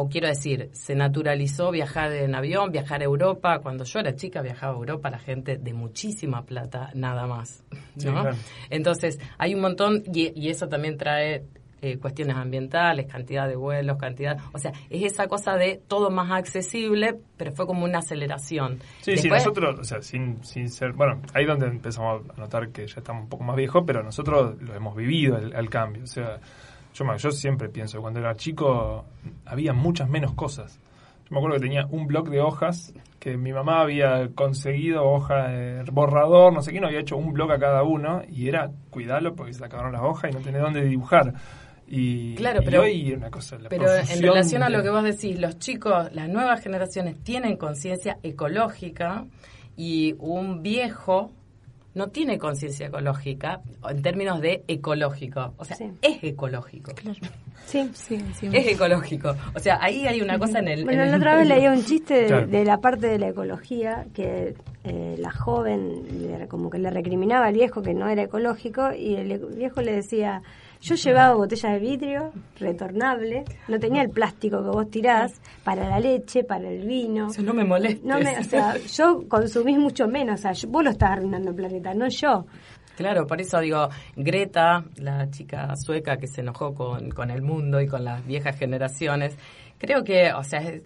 o quiero decir, se naturalizó viajar en avión, viajar a Europa. Cuando yo era chica viajaba a Europa la gente de muchísima plata, nada más. Entonces, hay un montón, y, eso también trae eh, cuestiones ambientales, cantidad de vuelos, cantidad, o sea, es esa cosa de todo más accesible, pero fue como una aceleración. Sí, sí, nosotros, o sea, sin, sin ser, bueno, ahí donde empezamos a notar que ya estamos un poco más viejos, pero nosotros lo hemos vivido, el, el cambio, o sea, yo, yo siempre pienso, cuando era chico había muchas menos cosas. Yo me acuerdo que tenía un bloc de hojas que mi mamá había conseguido, hoja de borrador, no sé qué, no había hecho un bloc a cada uno y era cuidarlo porque se acabaron las hojas y no tenía dónde dibujar. Y, claro, pero, hoy una cosa, pero en relación a lo que vos decís, los chicos, las nuevas generaciones tienen conciencia ecológica y un viejo no tiene conciencia ecológica en términos de ecológico. O sea, es ecológico. Sí, sí, sí, Es ecológico. O sea, ahí hay una cosa en el. Bueno, la otra vez leí un chiste de, la parte de la ecología que eh, la joven como que le recriminaba al viejo que no era ecológico y el viejo le decía yo llevaba botellas de vidrio retornable, no tenía el plástico que vos tirás para la leche, para el vino. Eso no me molesta. No o sea, yo consumís mucho menos, o sea, vos lo estás arruinando el planeta, no yo. Claro, por eso digo, Greta, la chica sueca que se enojó con, con el mundo y con las viejas generaciones, creo que, o sea, es,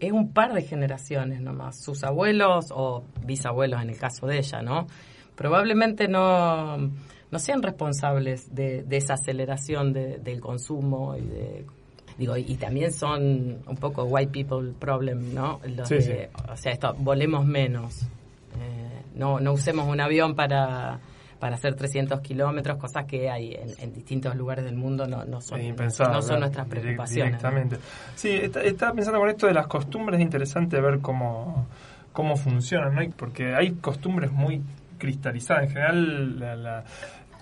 es un par de generaciones nomás, sus abuelos o bisabuelos en el caso de ella, ¿no? Probablemente no no sean responsables de, esa aceleración del consumo y de digo y también son un poco white people problem no o sea esto volemos menos eh, no no usemos un avión para para hacer 300 kilómetros, cosas que hay en, distintos lugares del mundo no, no son, no son nuestras preocupaciones. Directamente. Sí, estaba pensando con esto de las costumbres, es interesante ver cómo, cómo funcionan, ¿no? porque hay costumbres muy cristalizadas. En general, la,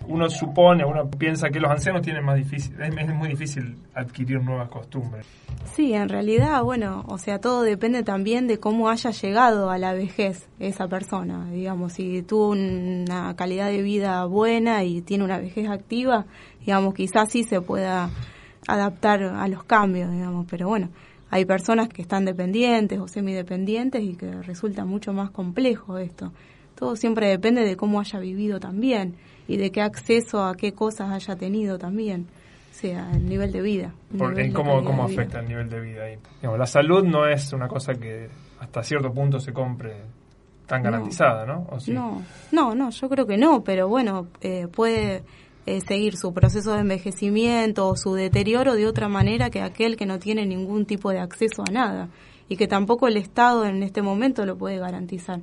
uno supone, uno piensa que los ancianos tienen más difícil, es, muy difícil adquirir nuevas costumbres. Sí, en realidad, bueno, o sea, todo depende también de cómo haya llegado a la vejez esa persona. Digamos, si tuvo una calidad de vida buena y tiene una vejez activa, digamos, quizás sí se pueda adaptar a los cambios, digamos, pero bueno, hay personas que están dependientes o semidependientes y que resulta mucho más complejo esto todo siempre depende de cómo haya vivido también y de qué acceso a qué cosas haya tenido también, o sea, el nivel de vida. cómo, cómo afecta el nivel de vida ahí? la salud no es una cosa que hasta cierto punto se compre tan garantizada, ¿no? No, no, no, yo creo que no, pero bueno, eh, puede eh, seguir su proceso de envejecimiento o su deterioro de otra manera que aquel que no tiene ningún tipo de acceso a nada y que tampoco el Estado en este momento lo puede garantizar.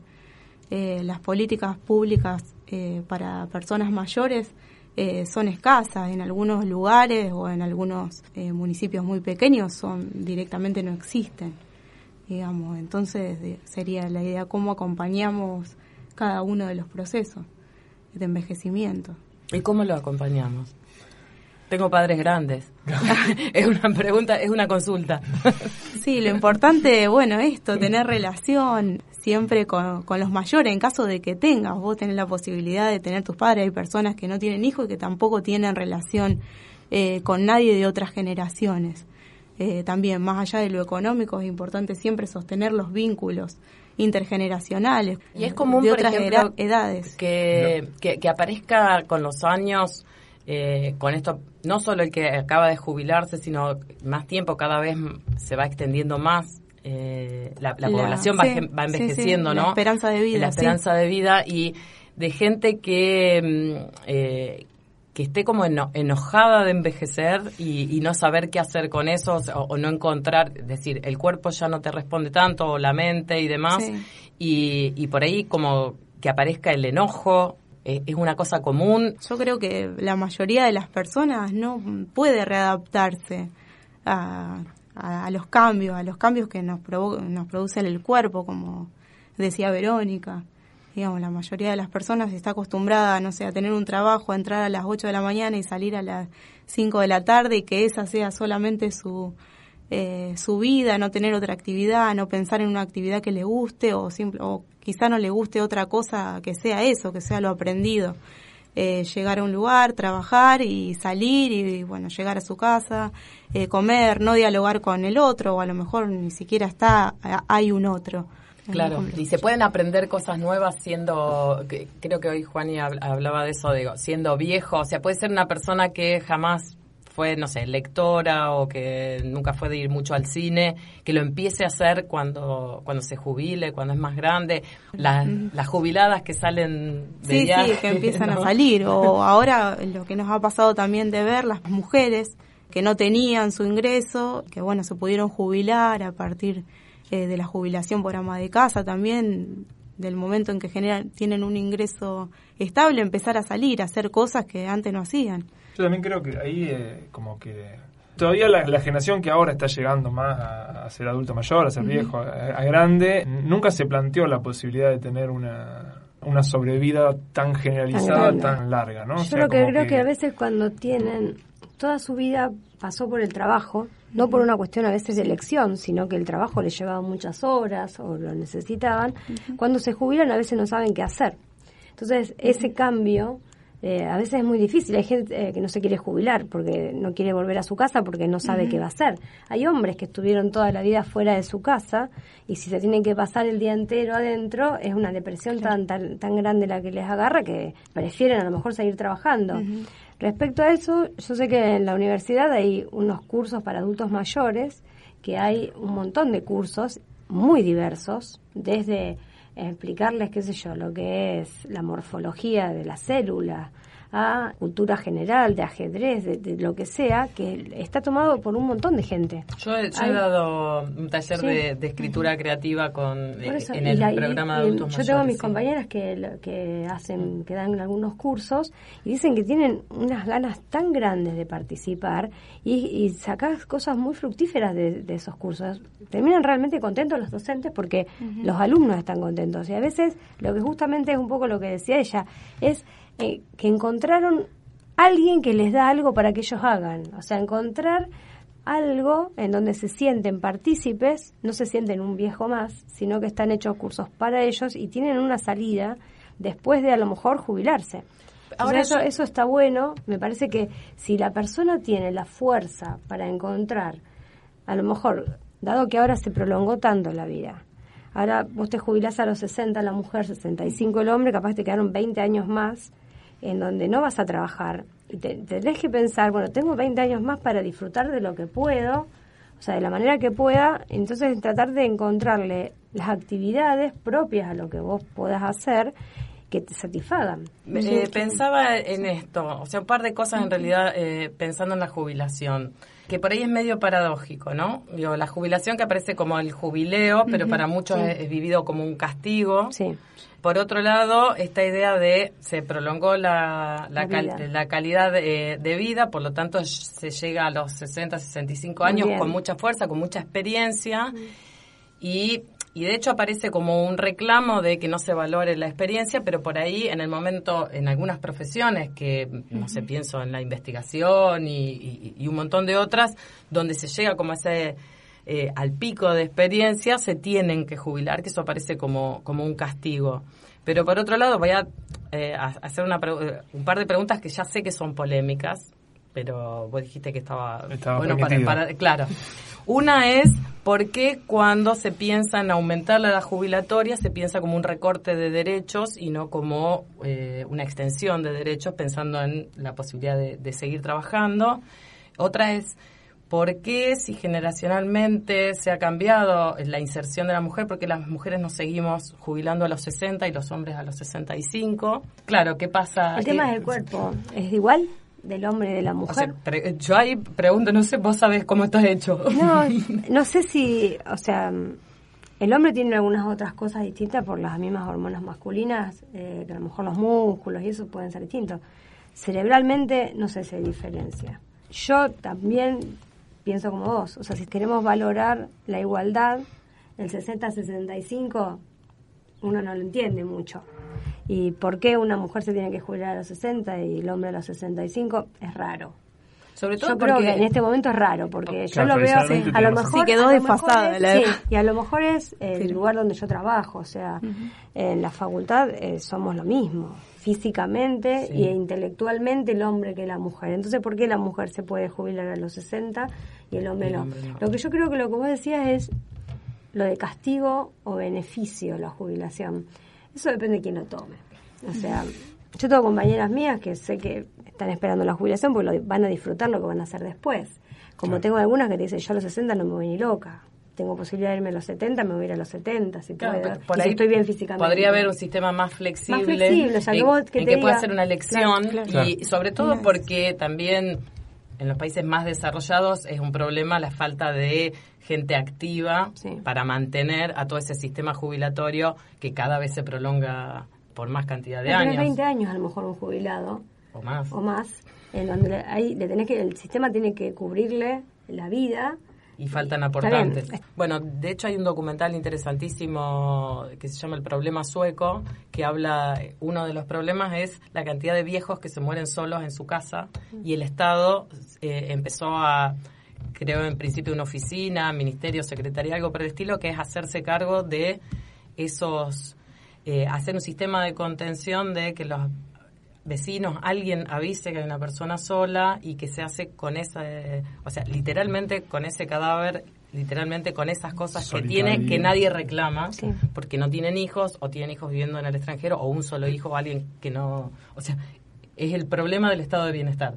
Eh, las políticas públicas eh, para personas mayores eh, son escasas en algunos lugares o en algunos municipios muy pequeños son directamente no existen digamos entonces sería la idea cómo acompañamos cada uno de los procesos de envejecimiento y cómo lo acompañamos tengo padres grandes. es una pregunta, es una consulta. sí, lo importante, bueno, esto, tener relación siempre con, los mayores, en caso de que tengas, vos tenés la posibilidad de tener tus padres, hay personas que no tienen hijos y que tampoco tienen relación eh, con nadie de otras generaciones. Eh, también, más allá de lo económico, es importante siempre sostener los vínculos intergeneracionales y es común de otras edades que, que aparezca con los años eh, con esto, no solo el que acaba de jubilarse, sino más tiempo, cada vez se va extendiendo más. Eh, la, población va, envejeciendo, ¿no? La esperanza de vida. La esperanza de vida y de gente que, mm, eh, que esté como enojada de envejecer y, no saber qué hacer con eso o, no encontrar, es decir, el cuerpo ya no te responde tanto, o la mente y demás, y, y por ahí como que aparezca el enojo eh, es una cosa común. Yo creo que la mayoría de las personas no puede readaptarse a, los cambios, a los cambios que nos, nos produce el cuerpo, como decía Verónica. Digamos, la mayoría de las personas está acostumbrada, no sé, a tener un trabajo, a entrar a las 8 de la mañana y salir a las 5 de la tarde y que esa sea solamente su, eh, su vida, no tener otra actividad, no pensar en una actividad que le guste o, simple, o quizá no le guste otra cosa que sea eso, que sea lo aprendido. Eh, llegar a un lugar, trabajar y salir y, bueno, llegar a su casa, eh, comer, no dialogar con el otro o a lo mejor ni siquiera está, hay un otro. Claro, y se pueden aprender cosas nuevas siendo, creo que hoy Juani hablaba de eso, digo, siendo viejo, o sea, puede ser una persona que jamás fue, no sé, lectora o que nunca fue de ir mucho al cine, que lo empiece a hacer cuando, cuando se jubile, cuando es más grande. Las, las jubiladas que salen de sí, Sí, que empiezan a salir. O ahora lo que nos ha pasado también de ver, las mujeres que no tenían su ingreso, que bueno, se pudieron jubilar a partir eh, de la jubilación por ama de casa también del momento en que generan, tienen un ingreso estable, empezar a salir, a hacer cosas que antes no hacían. Yo también creo que ahí eh, como que todavía la, generación que ahora está llegando más a, ser adulto mayor, a ser viejo, a, grande, nunca se planteó la posibilidad de tener una, una sobrevida tan generalizada, tan, larga, ¿no? Yo lo que creo que... a veces cuando tienen toda su vida pasó por el trabajo, no por una cuestión a veces de elección, sino que el trabajo les llevaba muchas horas o lo necesitaban, cuando se jubilan a veces no saben qué hacer. Entonces, ese cambio eh, a veces es muy difícil. Hay gente eh, que no se quiere jubilar porque no quiere volver a su casa porque no sabe qué va a hacer. Hay hombres que estuvieron toda la vida fuera de su casa y si se tienen que pasar el día entero adentro es una depresión tan, tan, tan grande la que les agarra que prefieren a lo mejor seguir trabajando. Respecto a eso, yo sé que en la universidad hay unos cursos para adultos mayores, que hay un montón de cursos muy diversos, desde explicarles, qué sé yo, lo que es la morfología de la célula, a cultura general, de ajedrez, de, lo que sea, que está tomado por un montón de gente. Yo he, dado un taller de, escritura creativa con en el programa de adultos Yo tengo mis compañeras que, que hacen, que dan algunos cursos y dicen que tienen unas ganas tan grandes de participar y, y sacar cosas muy fructíferas de, esos cursos. Terminan realmente contentos los docentes porque los alumnos están contentos. Y a veces lo que justamente es un poco lo que decía ella, es eh, que encontraron alguien que les da algo para que ellos hagan. O sea, encontrar algo en donde se sienten partícipes, no se sienten un viejo más, sino que están hechos cursos para ellos y tienen una salida después de a lo mejor jubilarse. Ahora eso, eso está bueno, me parece que si la persona tiene la fuerza para encontrar, a lo mejor, dado que ahora se prolongó tanto la vida, Ahora vos te jubilás a los 60 la mujer, 65 el hombre, capaz te quedaron 20 años más en donde no vas a trabajar. Y te, tenés que pensar, bueno, tengo 20 años más para disfrutar de lo que puedo, o sea, de la manera que pueda, entonces tratar de encontrarle las actividades propias a lo que vos puedas hacer que te satisfagan. Eh, pensaba en esto, o sea, un par de cosas en realidad eh, pensando en la jubilación, que por ahí es medio paradójico, ¿no? Digo, la jubilación que aparece como el jubileo, pero para muchos es, vivido como un castigo. Sí. Por otro lado, esta idea de se prolongó la, la, calidad de, vida, por lo tanto se llega a los 60, 65 años con mucha fuerza, con mucha experiencia. Y y de hecho aparece como un reclamo de que no se valore la experiencia, pero por ahí en el momento, en algunas profesiones, que no sé, pienso en la investigación y, un montón de otras, donde se llega como ese eh, al pico de experiencia, se tienen que jubilar, que eso aparece como, como un castigo. Pero por otro lado, voy a eh, hacer una, un par de preguntas que ya sé que son polémicas, pero vos dijiste que estaba, bueno para, claro. Una es por qué cuando se piensa en aumentar la edad jubilatoria se piensa como un recorte de derechos y no como eh, una extensión de derechos pensando en la posibilidad de, seguir trabajando. Otra es ¿Por qué si generacionalmente se ha cambiado la inserción de la mujer? Porque las mujeres nos seguimos jubilando a los 60 y los hombres a los 65. Claro, ¿qué pasa? El tema del cuerpo, ¿es igual? del hombre y de la mujer. yo ahí pregunto, no sé, vos sabés cómo estás hecho. No, no sé si, o sea, el hombre tiene algunas otras cosas distintas por las mismas hormonas masculinas, eh, que a lo mejor los músculos y eso pueden ser distintos. Cerebralmente no sé si hay diferencia. Yo también pienso como vos, o sea, si queremos valorar la igualdad, el 60-65, uno no lo entiende mucho. ¿Y por qué una mujer se tiene que jubilar a los 60 y el hombre a los 65? Es raro. Sobre todo yo creo que en este momento es raro, porque yo lo veo, a lo mejor... quedó desfasada la y a lo mejor es el lugar donde yo trabajo, o sea, en la facultad eh, somos lo mismo, físicamente e intelectualmente el hombre que la mujer. Entonces, ¿por qué la mujer se puede jubilar a los 60 y el hombre, no? Lo que yo creo que lo que vos decías es lo de castigo o beneficio, la jubilación. Eso depende de quién lo tome. O sea, yo tengo compañeras mías que sé que están esperando la jubilación porque lo, van a disfrutar lo que van a hacer después. Como tengo algunas que te dicen, yo a los 60 no me voy ni loca. Tengo posibilidad de irme a los 70, me voy a ir a los 70, si Por ahí estoy bien físicamente. Podría haber un sistema más flexible. Más flexible, o sea, que, en, que, pueda ser una elección. y sobre todo porque también en los países más desarrollados es un problema la falta de gente activa para mantener a todo ese sistema jubilatorio que cada vez se prolonga por más cantidad de años. 20 años a lo mejor un jubilado. O más. O más. En donde ahí le tenés que, el sistema tiene que cubrirle la vida y faltan aportantes. Bueno, de hecho hay un documental interesantísimo que se llama El problema sueco, que habla, uno de los problemas es la cantidad de viejos que se mueren solos en su casa y el Estado eh, empezó a creo en principio una oficina, ministerio, secretaría, algo por el estilo, que es hacerse cargo de esos, eh, hacer un sistema de contención de que los vecinos, alguien avise que hay una persona sola y que se hace con esa, o sea, literalmente con ese cadáver, literalmente con esas cosas que tiene que nadie reclama, porque no tienen hijos o tienen hijos viviendo en el extranjero o un solo hijo o alguien que no, o sea, es el problema del estado de bienestar.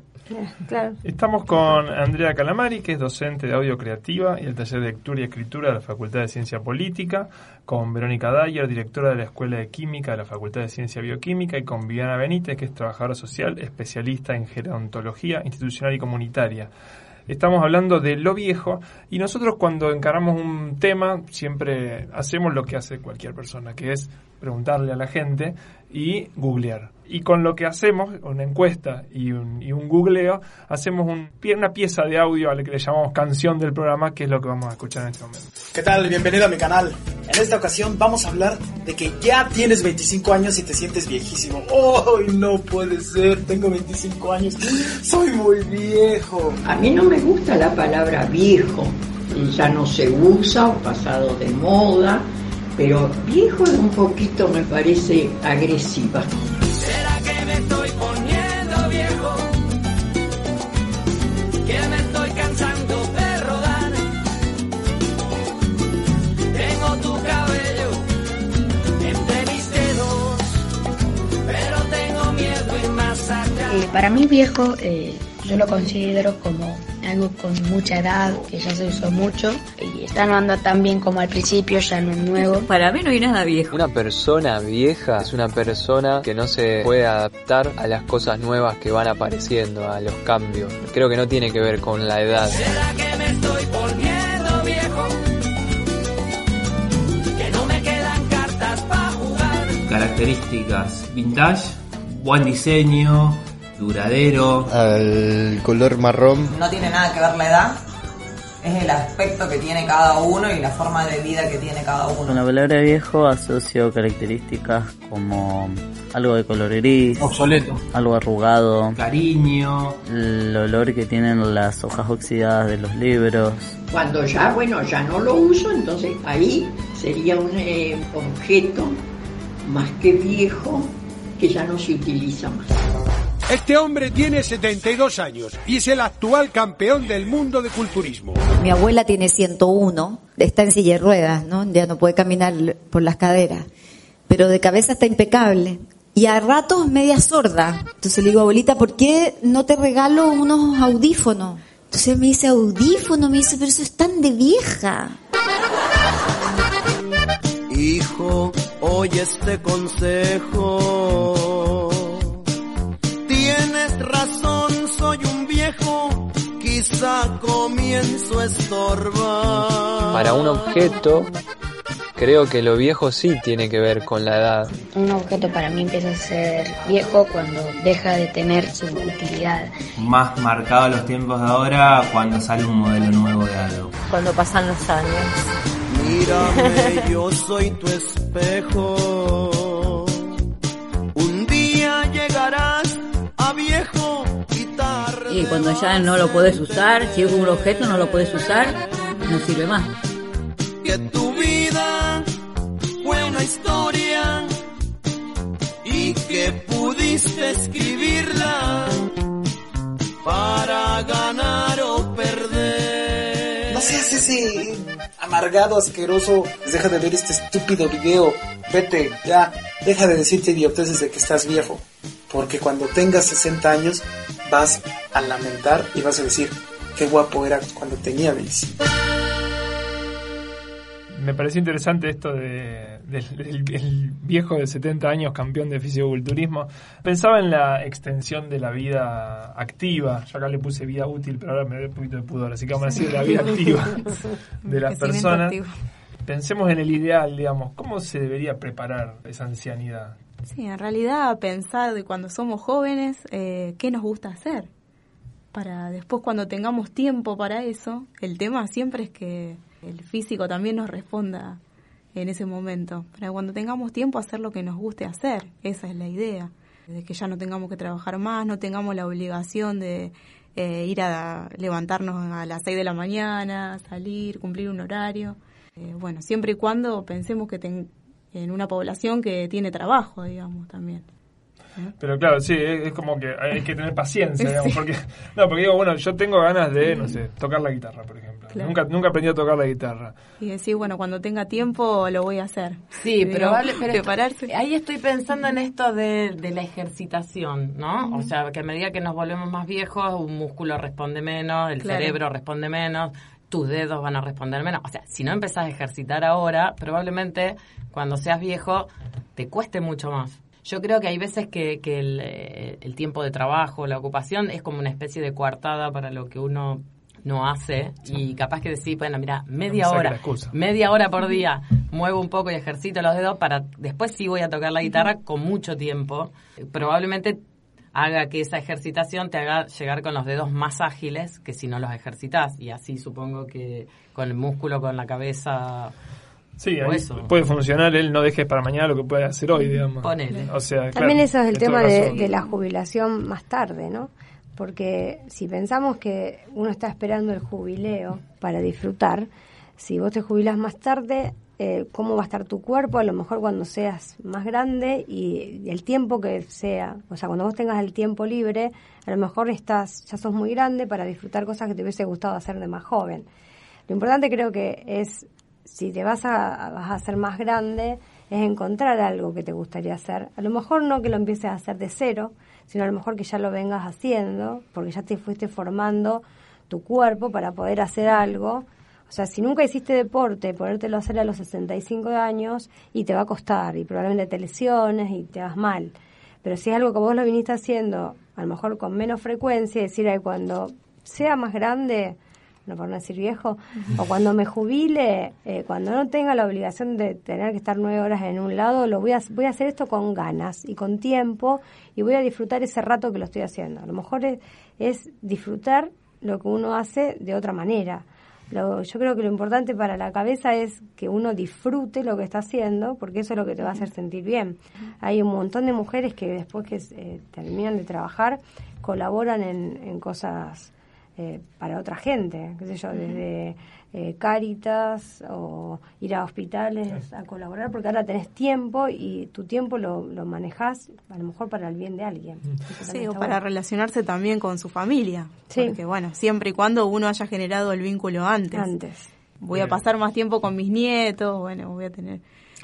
Estamos con Andrea Calamari, que es docente de audio creativa y el taller de lectura y escritura de la Facultad de Ciencia Política, con Verónica Dyer, directora de la Escuela de Química de la Facultad de Ciencia Bioquímica, y con Viviana Benítez, que es trabajadora social, especialista en gerontología institucional y comunitaria. Estamos hablando de lo viejo y nosotros cuando encaramos un tema siempre hacemos lo que hace cualquier persona, que es preguntarle a la gente y googlear. Y con lo que hacemos, una encuesta y un, y un googleo, hacemos un, una pieza de audio a la que le llamamos canción del programa, que es lo que vamos a escuchar en este momento. ¿Qué tal? Bienvenido a mi canal. En esta ocasión vamos a hablar de que ya tienes 25 años y te sientes viejísimo. ¡Ay, no puede ser! Tengo 25 años. Soy muy viejo. A mí no me gusta la palabra viejo. Ya no se usa o pasado de moda pero viejo es un poquito, me parece, agresiva. ¿Será que me estoy poniendo viejo? Que me estoy cansando de rodar. Tengo tu cabello entre mis dedos, pero tengo miedo y más allá. Eh, para mí, viejo. Eh yo lo considero como algo con mucha edad, que ya se usó mucho y está no anda tan bien como al principio, ya no es nuevo. Para mí no hay nada viejo. Una persona vieja es una persona que no se puede adaptar a las cosas nuevas que van apareciendo, a los cambios. Creo que no tiene que ver con la edad. ¿Será que me estoy poniendo viejo? Que no me quedan cartas para jugar. Características vintage, buen diseño, duradero. Al color marrón. No tiene nada que ver la edad, es el aspecto que tiene cada uno y la forma de vida que tiene cada uno. Con la palabra viejo asocio características como algo de color gris, obsoleto, algo arrugado, cariño, el olor que tienen las hojas oxidadas de los libros. Cuando ya, bueno, ya no lo uso, entonces ahí sería un eh, objeto más que viejo que ya no se utiliza más. Este hombre tiene 72 años y es el actual campeón del mundo de culturismo. Mi abuela tiene 101, está en silla de ruedas, ¿no? Ya no puede caminar por las caderas, pero de cabeza está impecable. Y a ratos media sorda. Entonces le digo, abuelita, ¿por qué no te regalo unos audífonos? Entonces me dice, audífono, me dice, pero eso es tan de vieja. Hijo, oye este consejo. Tienes razón, soy un viejo, quizá comienzo a estorbar. Para un objeto, creo que lo viejo sí tiene que ver con la edad. Un objeto para mí empieza a ser viejo cuando deja de tener su utilidad. Más marcado a los tiempos de ahora cuando sale un modelo nuevo de algo. Cuando pasan los años. Mírame, yo soy tu espejo. Y cuando ya no lo puedes usar, si es un objeto no lo puedes usar, no sirve más. Que tu vida fue una historia y que pudiste escribirla para ganar o perder. No seas ese amargado, asqueroso. Deja de ver este estúpido video. Vete, ya. Deja de decirte idioteces de que estás viejo. Porque cuando tengas 60 años vas a lamentar y vas a decir qué guapo era cuando tenía 25. Me pareció interesante esto de, del, del- del viejo de 70 años, campeón de fisiculturismo. Pensaba en la extensión de la vida activa. Yo acá le puse vida útil, pero ahora me da un poquito de pudor. Así que vamos a decir la vida activa de las personas. activo. Pensemos en el ideal, digamos. ¿Cómo se debería preparar esa ancianidad? Sí, en realidad pensar de cuando somos jóvenes eh, qué nos gusta hacer. Para después cuando tengamos tiempo para eso, el tema siempre es que el físico también nos responda en ese momento. Para cuando tengamos tiempo hacer lo que nos guste hacer, esa es la idea. De que ya no tengamos que trabajar más, no tengamos la obligación de eh, ir a levantarnos a las 6 de la mañana, salir, cumplir un horario. Eh, bueno, siempre y cuando pensemos que ten- en una población que tiene trabajo, digamos, también. Pero claro, sí, es, es como que hay que tener paciencia, digamos, Sí. porque no, porque digo, bueno, yo tengo ganas de, no sé, tocar la guitarra, por ejemplo. Claro. Nunca nunca aprendí a tocar la guitarra. Y decir, bueno, cuando tenga tiempo lo voy a hacer. Sí, pero prepararse. ahí estoy pensando en esto de, de la ejercitación, ¿no? O sea, que a medida que nos volvemos más viejos, un músculo responde menos, el Claro. cerebro responde menos, tus dedos van a responder menos. O sea, si no empezás a ejercitar ahora, probablemente cuando seas viejo te cueste mucho más. Yo creo que hay veces que, que el, eh, el tiempo de trabajo, la ocupación, es como una especie de coartada para lo que uno no hace y capaz que decís, bueno, mira, media me hora, media hora por día muevo un poco y ejercito los dedos para después sí voy a tocar la guitarra con mucho tiempo. Probablemente haga que esa ejercitación te haga llegar con los dedos más ágiles que si no los ejercitas y así supongo que con el músculo, con la cabeza Sí, ahí puede funcionar, él no dejes para mañana lo que puede hacer hoy, digamos. Ponele. O sea, También claro, eso es el tema de, de la jubilación más tarde, ¿no? Porque si pensamos que uno está esperando el jubileo para disfrutar, si vos te jubilas más tarde, eh, ¿cómo va a estar tu cuerpo? A lo mejor cuando seas más grande y el tiempo que sea, o sea, cuando vos tengas el tiempo libre, a lo mejor estás, ya sos muy grande para disfrutar cosas que te hubiese gustado hacer de más joven. Lo importante creo que es, si te vas a, vas a hacer más grande, es encontrar algo que te gustaría hacer. A lo mejor no que lo empieces a hacer de cero, sino a lo mejor que ya lo vengas haciendo, porque ya te fuiste formando tu cuerpo para poder hacer algo. O sea, si nunca hiciste deporte, ponértelo a hacer a los 65 años y te va a costar y probablemente te lesiones y te vas mal. Pero si es algo que vos lo viniste haciendo, a lo mejor con menos frecuencia, decir, ay, cuando sea más grande, no por no decir viejo, o cuando me jubile, eh, cuando no tenga la obligación de tener que estar nueve horas en un lado, lo voy a, voy a hacer esto con ganas y con tiempo y voy a disfrutar ese rato que lo estoy haciendo. A lo mejor es, es disfrutar lo que uno hace de otra manera. Lo, yo creo que lo importante para la cabeza es que uno disfrute lo que está haciendo, porque eso es lo que te va a hacer sentir bien. Hay un montón de mujeres que después que eh, terminan de trabajar colaboran en, en cosas eh, para otra gente, qué sé yo, desde eh, Cáritas o ir a hospitales a colaborar, porque ahora tenés tiempo y tu tiempo lo, lo manejás a lo mejor para el bien de alguien. Sí, o para relacionarse también con su familia. Sí. Porque bueno, siempre y cuando uno haya generado el vínculo antes. Antes. Voy a pasar más tiempo con mis nietos, bueno, voy a tener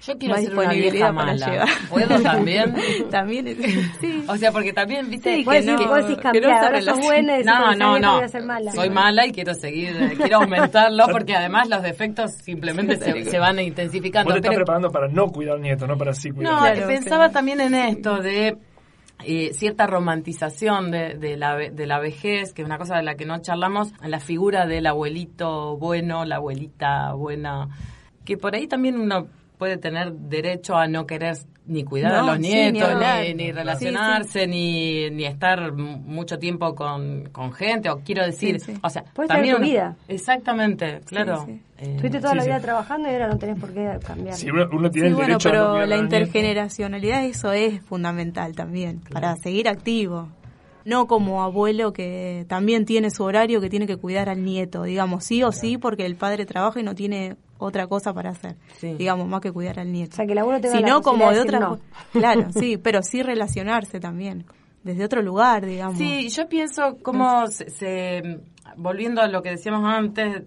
yo quiero ser una vieja mala. ¿Puedo también? también, sí. O sea, porque también, viste, sí, que, no, vos decís cambiar, ahora sos buena y no, no, no. Voy a ser mala. Soy mala y quiero seguir, quiero aumentarlo porque además los defectos simplemente se, se, van intensificando. Vos te estás preparando para no cuidar nietos, no para sí cuidar. No, claro, pensaba también en esto de eh, cierta romantización de, de, la, de la vejez, que es una cosa de la que no charlamos, la figura del abuelito bueno, la abuelita buena, que por ahí también uno puede tener derecho a no querer ni cuidar a los nietos, ni, ni, relacionarse, Ni, ni estar mucho tiempo con, con gente, o quiero decir, o sea, puede también tu vida. Exactamente, claro. Eh, Estuviste toda la vida trabajando y ahora no tenés por qué cambiar. Sí, uno, tiene el bueno, derecho pero a no la intergeneracionalidad, eso es fundamental también, para seguir activo no como abuelo que también tiene su horario que tiene que cuidar al nieto, digamos, sí o sí, porque el padre trabaja y no tiene otra cosa para hacer, digamos, más que cuidar al nieto. O sea, que el abuelo tenga Sino como de otra Claro, sí, pero sí relacionarse también, desde otro lugar, digamos. Sí, yo pienso como se, volviendo a lo que decíamos antes,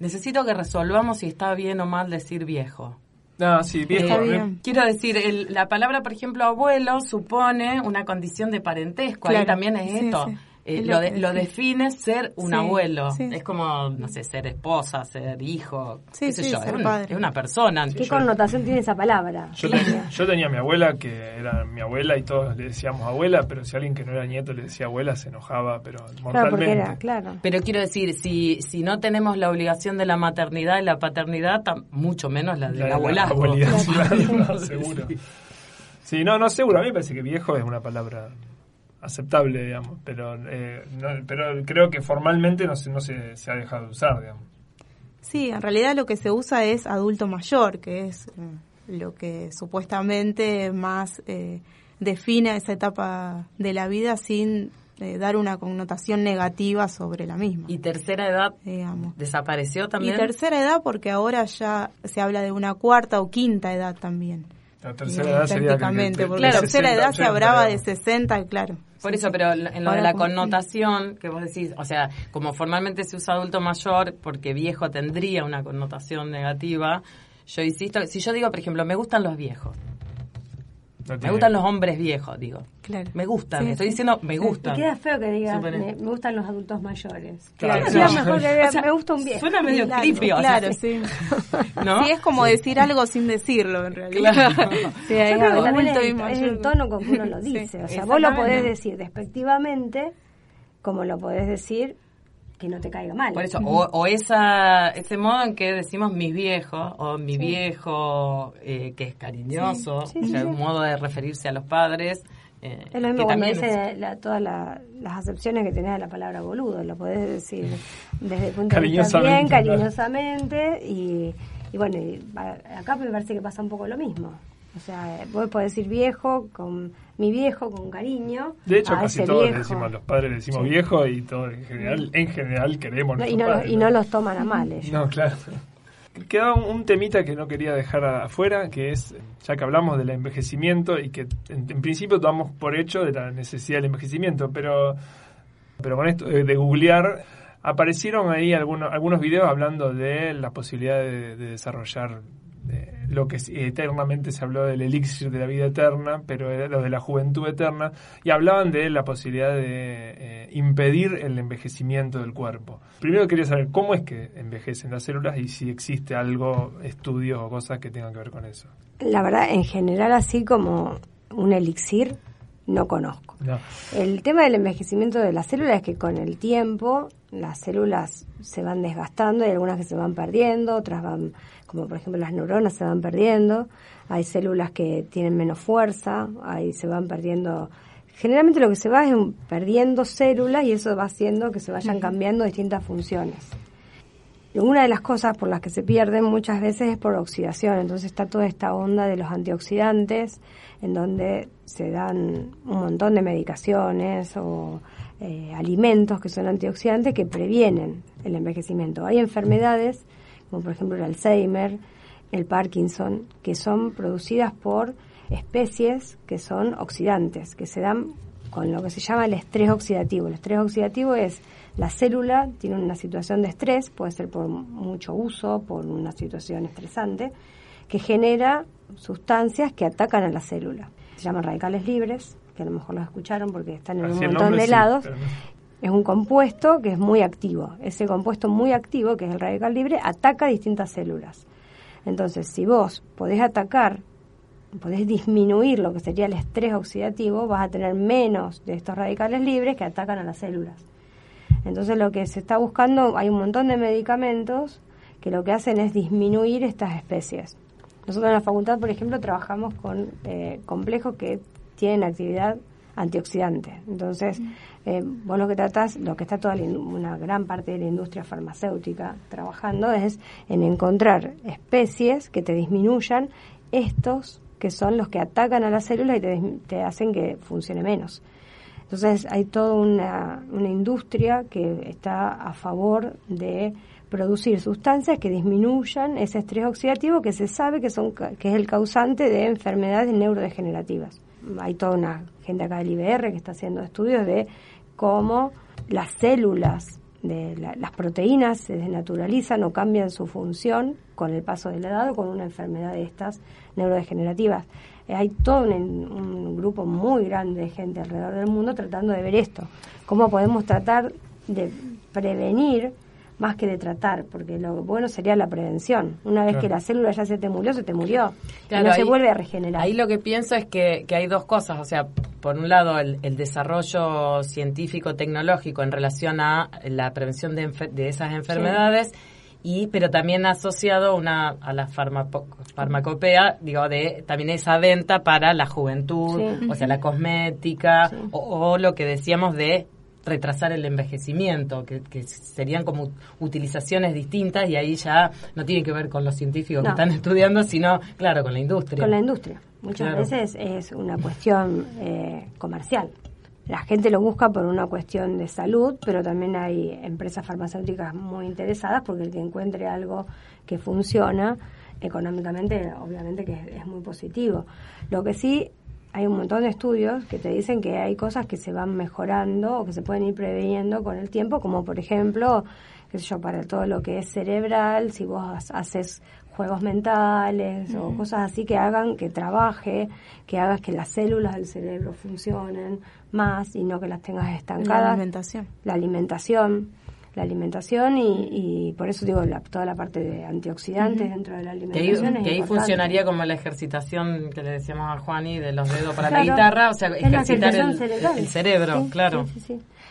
necesito que resolvamos si está bien o mal decir viejo. Ah, sí, viejo. quiero decir, la palabra, por ejemplo, abuelo supone una condición de parentesco. Ahí también es esto. Eh, lo, lo define ser un abuelo. Es como, no sé, ser esposa, ser hijo, qué sé yo, es, una persona. ¿Qué connotación tiene esa palabra? Yo, yo, tenía mi abuela, que era mi abuela, y todos le decíamos abuela, pero si alguien que no era nieto le decía abuela, se enojaba, pero mortalmente. Claro, Pero quiero decir, si, si no tenemos la obligación de la maternidad y la paternidad, mucho menos la de la, abuela. seguro. Sí, no, no, seguro. A mí me parece que viejo es una palabra aceptable, digamos, pero, eh, pero creo que formalmente no, se, no se, se, ha dejado de usar, digamos. Sí, en realidad lo que se usa es adulto mayor, que es eh, lo que supuestamente más eh, define esa etapa de la vida sin eh, dar una connotación negativa sobre la misma. ¿Y tercera edad digamos. desapareció también? Y tercera edad porque ahora ya se habla de una cuarta o quinta edad también. La tercera edad sería porque la tercera edad se hablaba de 60, claro. Por eso, pero en lo de la connotación que vos decís, o sea, como formalmente se usa adulto mayor, porque viejo tendría una connotación negativa, yo insisto, si yo digo, por ejemplo, me gustan los viejos, me gustan los hombres viejos, digo. Claro. Me gustan, estoy diciendo me gustan. Y queda feo que digas, me, gustan los adultos mayores. Claro. mejor que digas, me gusta un viejo. Suena medio creepy, o Claro, sí. ¿No? Sí, es como decir algo sin decirlo, en realidad. Claro. Sí, Yo creo que también es, es, el tono con que uno lo dice. o sea, vos lo podés decir despectivamente, como lo podés decir que no te caiga mal. Por eso, o, esa, ese modo en que decimos mis viejos, o mi viejo, eh, que es cariñoso, o sea, un modo de referirse a los padres. Eh, es lo mismo cuando dice todas las acepciones que tenés de la palabra boludo, lo podés decir desde el punto de vista bien, cariñosamente, y, y bueno, acá me parece que pasa un poco lo mismo. O sea, vos podés decir viejo con mi viejo con cariño. De hecho, casi todos le decimos, los padres le decimos viejo y todo en general, en general queremos no, y, no, y no los toman a mal ellos. No, claro. Queda un, temita que no quería dejar afuera, que es, ya que hablamos del envejecimiento y que en, principio tomamos por hecho de la necesidad del envejecimiento, pero, pero con esto de, googlear, aparecieron ahí algunos, algunos videos hablando de la posibilidad de, desarrollar lo que eternamente se habló del elixir de la vida eterna, pero era lo de la juventud eterna, y hablaban de la posibilidad de eh, impedir el envejecimiento del cuerpo. Primero quería saber cómo es que envejecen las células y si existe algo, estudios o cosas que tengan que ver con eso. La verdad, en general, así como un elixir, no conozco. El tema del envejecimiento de las células es que con el tiempo las células se van desgastando, hay algunas que se van perdiendo, otras van, como por ejemplo las neuronas se van perdiendo, hay células que tienen menos fuerza, ahí se van perdiendo. Generalmente lo que se va es perdiendo células y eso va haciendo que se vayan cambiando distintas funciones. Una de las cosas por las que se pierden muchas veces es por oxidación, entonces está toda esta onda de los antioxidantes, en donde se dan un montón de medicaciones o eh, alimentos que son antioxidantes que previenen el envejecimiento. Hay enfermedades, como por ejemplo el Alzheimer, el Parkinson, que son producidas por especies que son oxidantes, que se dan con lo que se llama el estrés oxidativo. El estrés oxidativo es la célula tiene una situación de estrés, puede ser por mucho uso, por una situación estresante, que genera sustancias que atacan a la célula. Se llaman radicales libres, que a lo mejor los escucharon porque están en un montón de lados. Es un compuesto que es muy activo. Ese compuesto muy activo, que es el radical libre, ataca distintas células. Entonces, si vos podés atacar, podés disminuir lo que sería el estrés oxidativo, vas a tener menos de estos radicales libres que atacan a las células. Entonces, lo que se está buscando, hay un montón de medicamentos que lo que hacen es disminuir estas especies. Nosotros en la facultad, por ejemplo, trabajamos con eh, complejos que tienen actividad antioxidante. Entonces, eh, vos lo que tratás, lo que está toda una gran parte de la industria farmacéutica trabajando es en encontrar especies que te disminuyan estos que son los que atacan a la célula y te, te hacen que funcione menos. Entonces, hay toda una, una industria que está a favor de producir sustancias que disminuyan ese estrés oxidativo que se sabe que, son, que es el causante de enfermedades neurodegenerativas. Hay toda una gente acá del IBR que está haciendo estudios de cómo las células de las proteínas se desnaturalizan o cambian su función con el paso de la edad o con una enfermedad de estas neurodegenerativas. Eh, hay todo un, un, grupo muy grande de gente alrededor del mundo tratando de ver esto, cómo podemos tratar de prevenir más que de tratar, porque lo bueno sería la prevención. Una vez que la célula ya se te murió, se te murió. y no se vuelve a regenerar. Ahí lo que pienso es que, que hay dos cosas. O sea, por un lado, el, desarrollo científico-tecnológico en relación a la prevención de, de esas enfermedades. y pero también asociado una a la farmacopea digo de también esa venta para la juventud o sea la cosmética o, o, lo que decíamos de retrasar el envejecimiento, que, serían como utilizaciones distintas y ahí ya no tiene que ver con los científicos que están estudiando, sino, claro, con la industria. Con la industria. Muchas veces es una cuestión eh, comercial. La gente lo busca por una cuestión de salud, pero también hay empresas farmacéuticas muy interesadas porque el que encuentre algo que funciona económicamente, obviamente que es muy positivo. Lo que sí hay un montón de estudios que te dicen que hay cosas que se van mejorando o que se pueden ir preveniendo con el tiempo, como por ejemplo, qué sé yo, para todo lo que es cerebral, si vos haces juegos mentales o cosas así que hagan que trabaje, que hagas que las células del cerebro funcionen más y no que las tengas estancadas. La alimentación. La alimentación la alimentación y, por eso digo toda la parte de antioxidantes dentro de la alimentación. Que ahí, funcionaría como la ejercitación que le decíamos a Juani de los dedos para la guitarra, o sea, ejercitar el, cerebro, claro.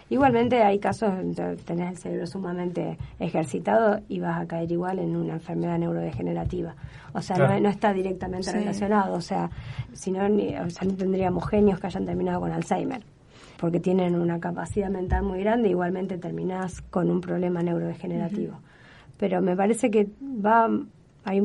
Igualmente hay casos donde tenés el cerebro sumamente ejercitado y vas a caer igual en una enfermedad neurodegenerativa. O sea, no, está directamente relacionado. O sea, si no, o sea, no tendríamos genios que hayan terminado con Alzheimer porque tienen una capacidad mental muy grande, igualmente terminás con un problema neurodegenerativo. Pero me parece que va hay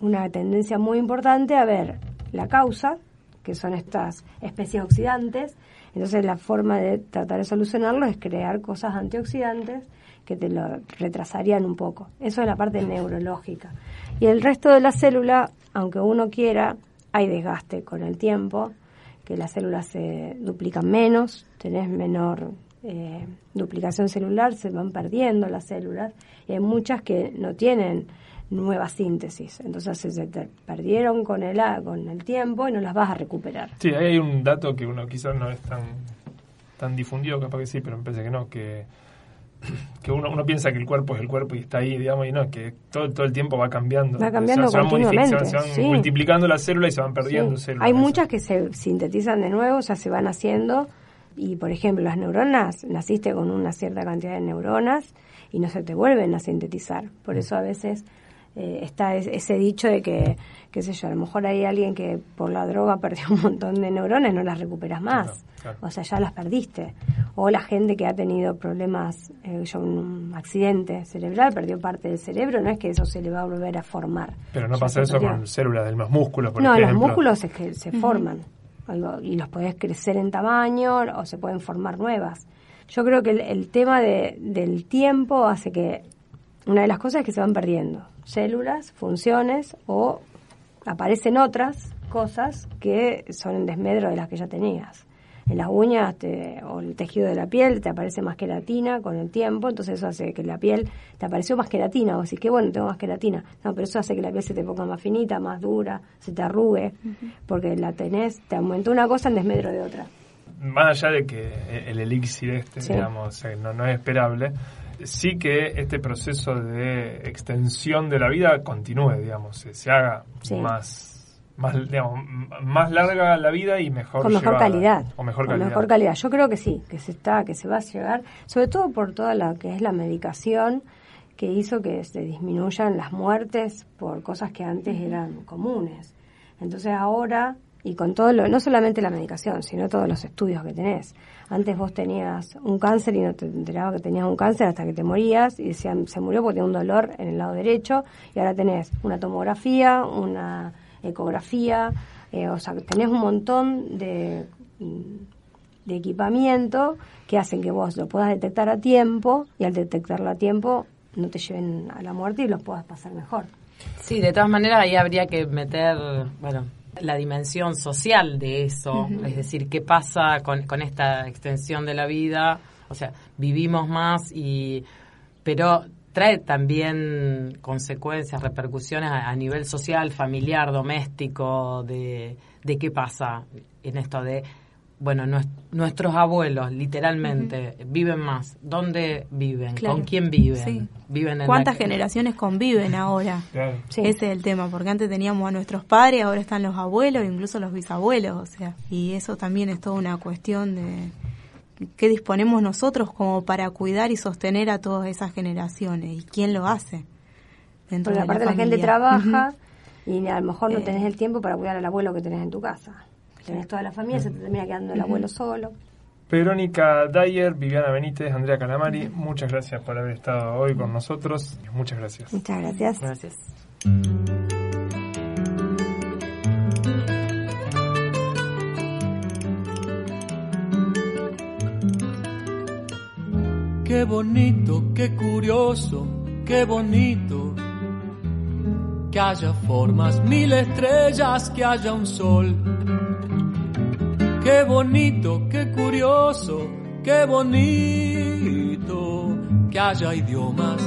una tendencia muy importante a ver la causa, que son estas especies oxidantes, entonces la forma de tratar de solucionarlo es crear cosas antioxidantes que te lo retrasarían un poco. Eso es la parte neurológica. Y el resto de la célula, aunque uno quiera, hay desgaste con el tiempo las células se duplican menos, tenés menor eh, duplicación celular, se van perdiendo las células. Y hay muchas que no tienen nueva síntesis. Entonces se te perdieron con el, con el tiempo y no las vas a recuperar. Sí, hay un dato que uno quizás no es tan, tan difundido, capaz que sí, pero me parece que no, que que uno, uno piensa que el cuerpo es el cuerpo y está ahí, digamos, y no, que todo, todo el tiempo va cambiando. Va cambiando se, van continuamente. Se van, multiplicando las células y se van perdiendo células. Hay muchas que se sintetizan de nuevo, o sea, se van haciendo. Y, por ejemplo, las neuronas, naciste con una cierta cantidad de neuronas y no se te vuelven a sintetizar. Por eso a veces eh, está ese dicho de que, qué sé yo, a lo mejor hay alguien que por la droga perdió un montón de neuronas y no las recuperas más. O sea, ya las perdiste. O la gente que ha tenido problemas, eh, yo, un accidente cerebral, perdió parte del cerebro, no es que eso se le va a volver a formar. Pero no pasa eso con células de los músculos, por no, ejemplo. No, los músculos se, se forman. y los puedes crecer en tamaño o se pueden formar nuevas. Yo creo que el, tema de, del tiempo hace que una de las cosas es que se van perdiendo células, funciones o aparecen otras cosas que son en desmedro de las que ya tenías. En las uñas o el tejido de la piel te aparece más queratina con el tiempo, entonces eso hace que la piel te apareció más queratina, o decís que bueno, tengo más queratina. No, pero eso hace que la piel se te ponga más finita, más dura, se te arrugue, porque la tenés, te aumentó una cosa en desmedro de otra. Más allá de que el elixir este, digamos, eh, no, no es esperable, sí que este proceso de extensión de la vida continúe, digamos, se, haga más más, más larga la vida y mejor con mejor calidad. o mejor calidad. mejor calidad. Yo creo que sí que se está que se va a llegar sobre todo por toda la que es la medicación que hizo que se disminuyan las muertes por cosas que antes eran comunes. Entonces ahora y con todo lo, no solamente la medicación, sino todos los estudios que tenés. Antes vos tenías un cáncer y no te enterabas que tenías un cáncer hasta que te morías y decían se murió porque tenía un dolor en el lado derecho y ahora tenés una tomografía, una ecografía, eh, o sea, tenés un montón de, de equipamiento que hacen que vos lo puedas detectar a tiempo y al detectarlo a tiempo no te lleven a la muerte y los puedas pasar mejor. Sí, de todas maneras ahí habría que meter, bueno, la dimensión social de eso, es decir, qué pasa con, con esta extensión de la vida, o sea, vivimos más y pero trae también consecuencias, repercusiones a, nivel social, familiar, doméstico, de, de qué pasa en esto de bueno, nuestros abuelos, literalmente, viven más. ¿Dónde viven? ¿Con quién viven? viven ¿Cuántas generaciones conviven ahora? Ese es el tema, porque antes teníamos a nuestros padres, ahora están los abuelos, incluso los bisabuelos, o sea, y eso también es toda una cuestión de qué disponemos nosotros como para cuidar y sostener a todas esas generaciones y quién lo hace. Porque aparte la, gente trabaja y a lo mejor no eh. tenés el tiempo para cuidar al abuelo que tenés en tu casa tenés toda la familia, se te termina quedando el abuelo solo. Verónica Dyer, Viviana Benítez, Andrea Calamari, muchas gracias por haber estado hoy con nosotros. Muchas gracias. Muchas gracias. Gracias. Qué bonito, qué curioso, qué bonito. Que haya formas, mil estrellas, que haya un sol Qué bonito, qué curioso, qué bonito que haya idiomas,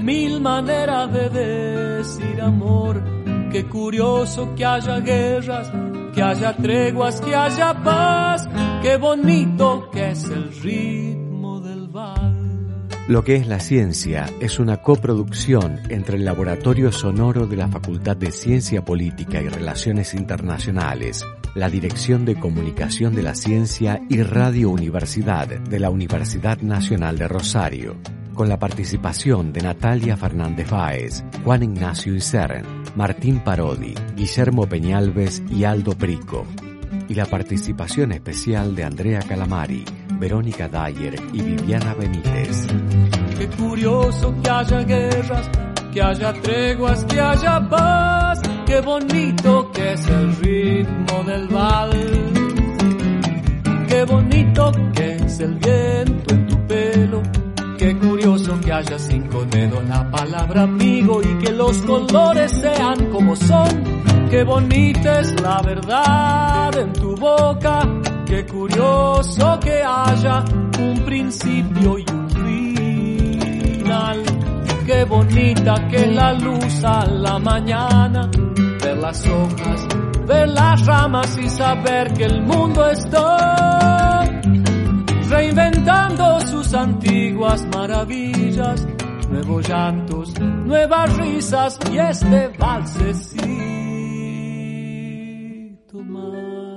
mil maneras de decir amor. Qué curioso que haya guerras, que haya treguas, que haya paz. Qué bonito que es el ritmo del val. Lo que es la ciencia es una coproducción entre el Laboratorio Sonoro de la Facultad de Ciencia Política y Relaciones Internacionales la Dirección de Comunicación de la Ciencia y Radio Universidad de la Universidad Nacional de Rosario, con la participación de Natalia Fernández Báez, Juan Ignacio Isern, Martín Parodi, Guillermo Peñalves y Aldo Prico, y la participación especial de Andrea Calamari, Verónica Dyer y Viviana Benítez. Qué curioso que haya guerras, que haya treguas, que haya paz qué bonito que es el ritmo del vals. Qué bonito que es el viento en tu pelo. Qué curioso que haya cinco dedos la palabra amigo y que los colores sean como son. Qué bonita es la verdad en tu boca. Qué curioso que haya un principio y un final. qué bonita que la luz a la mañana, las hojas, ver las ramas y saber que el mundo está reinventando sus antiguas maravillas, nuevos llantos, nuevas risas y este valsecito más.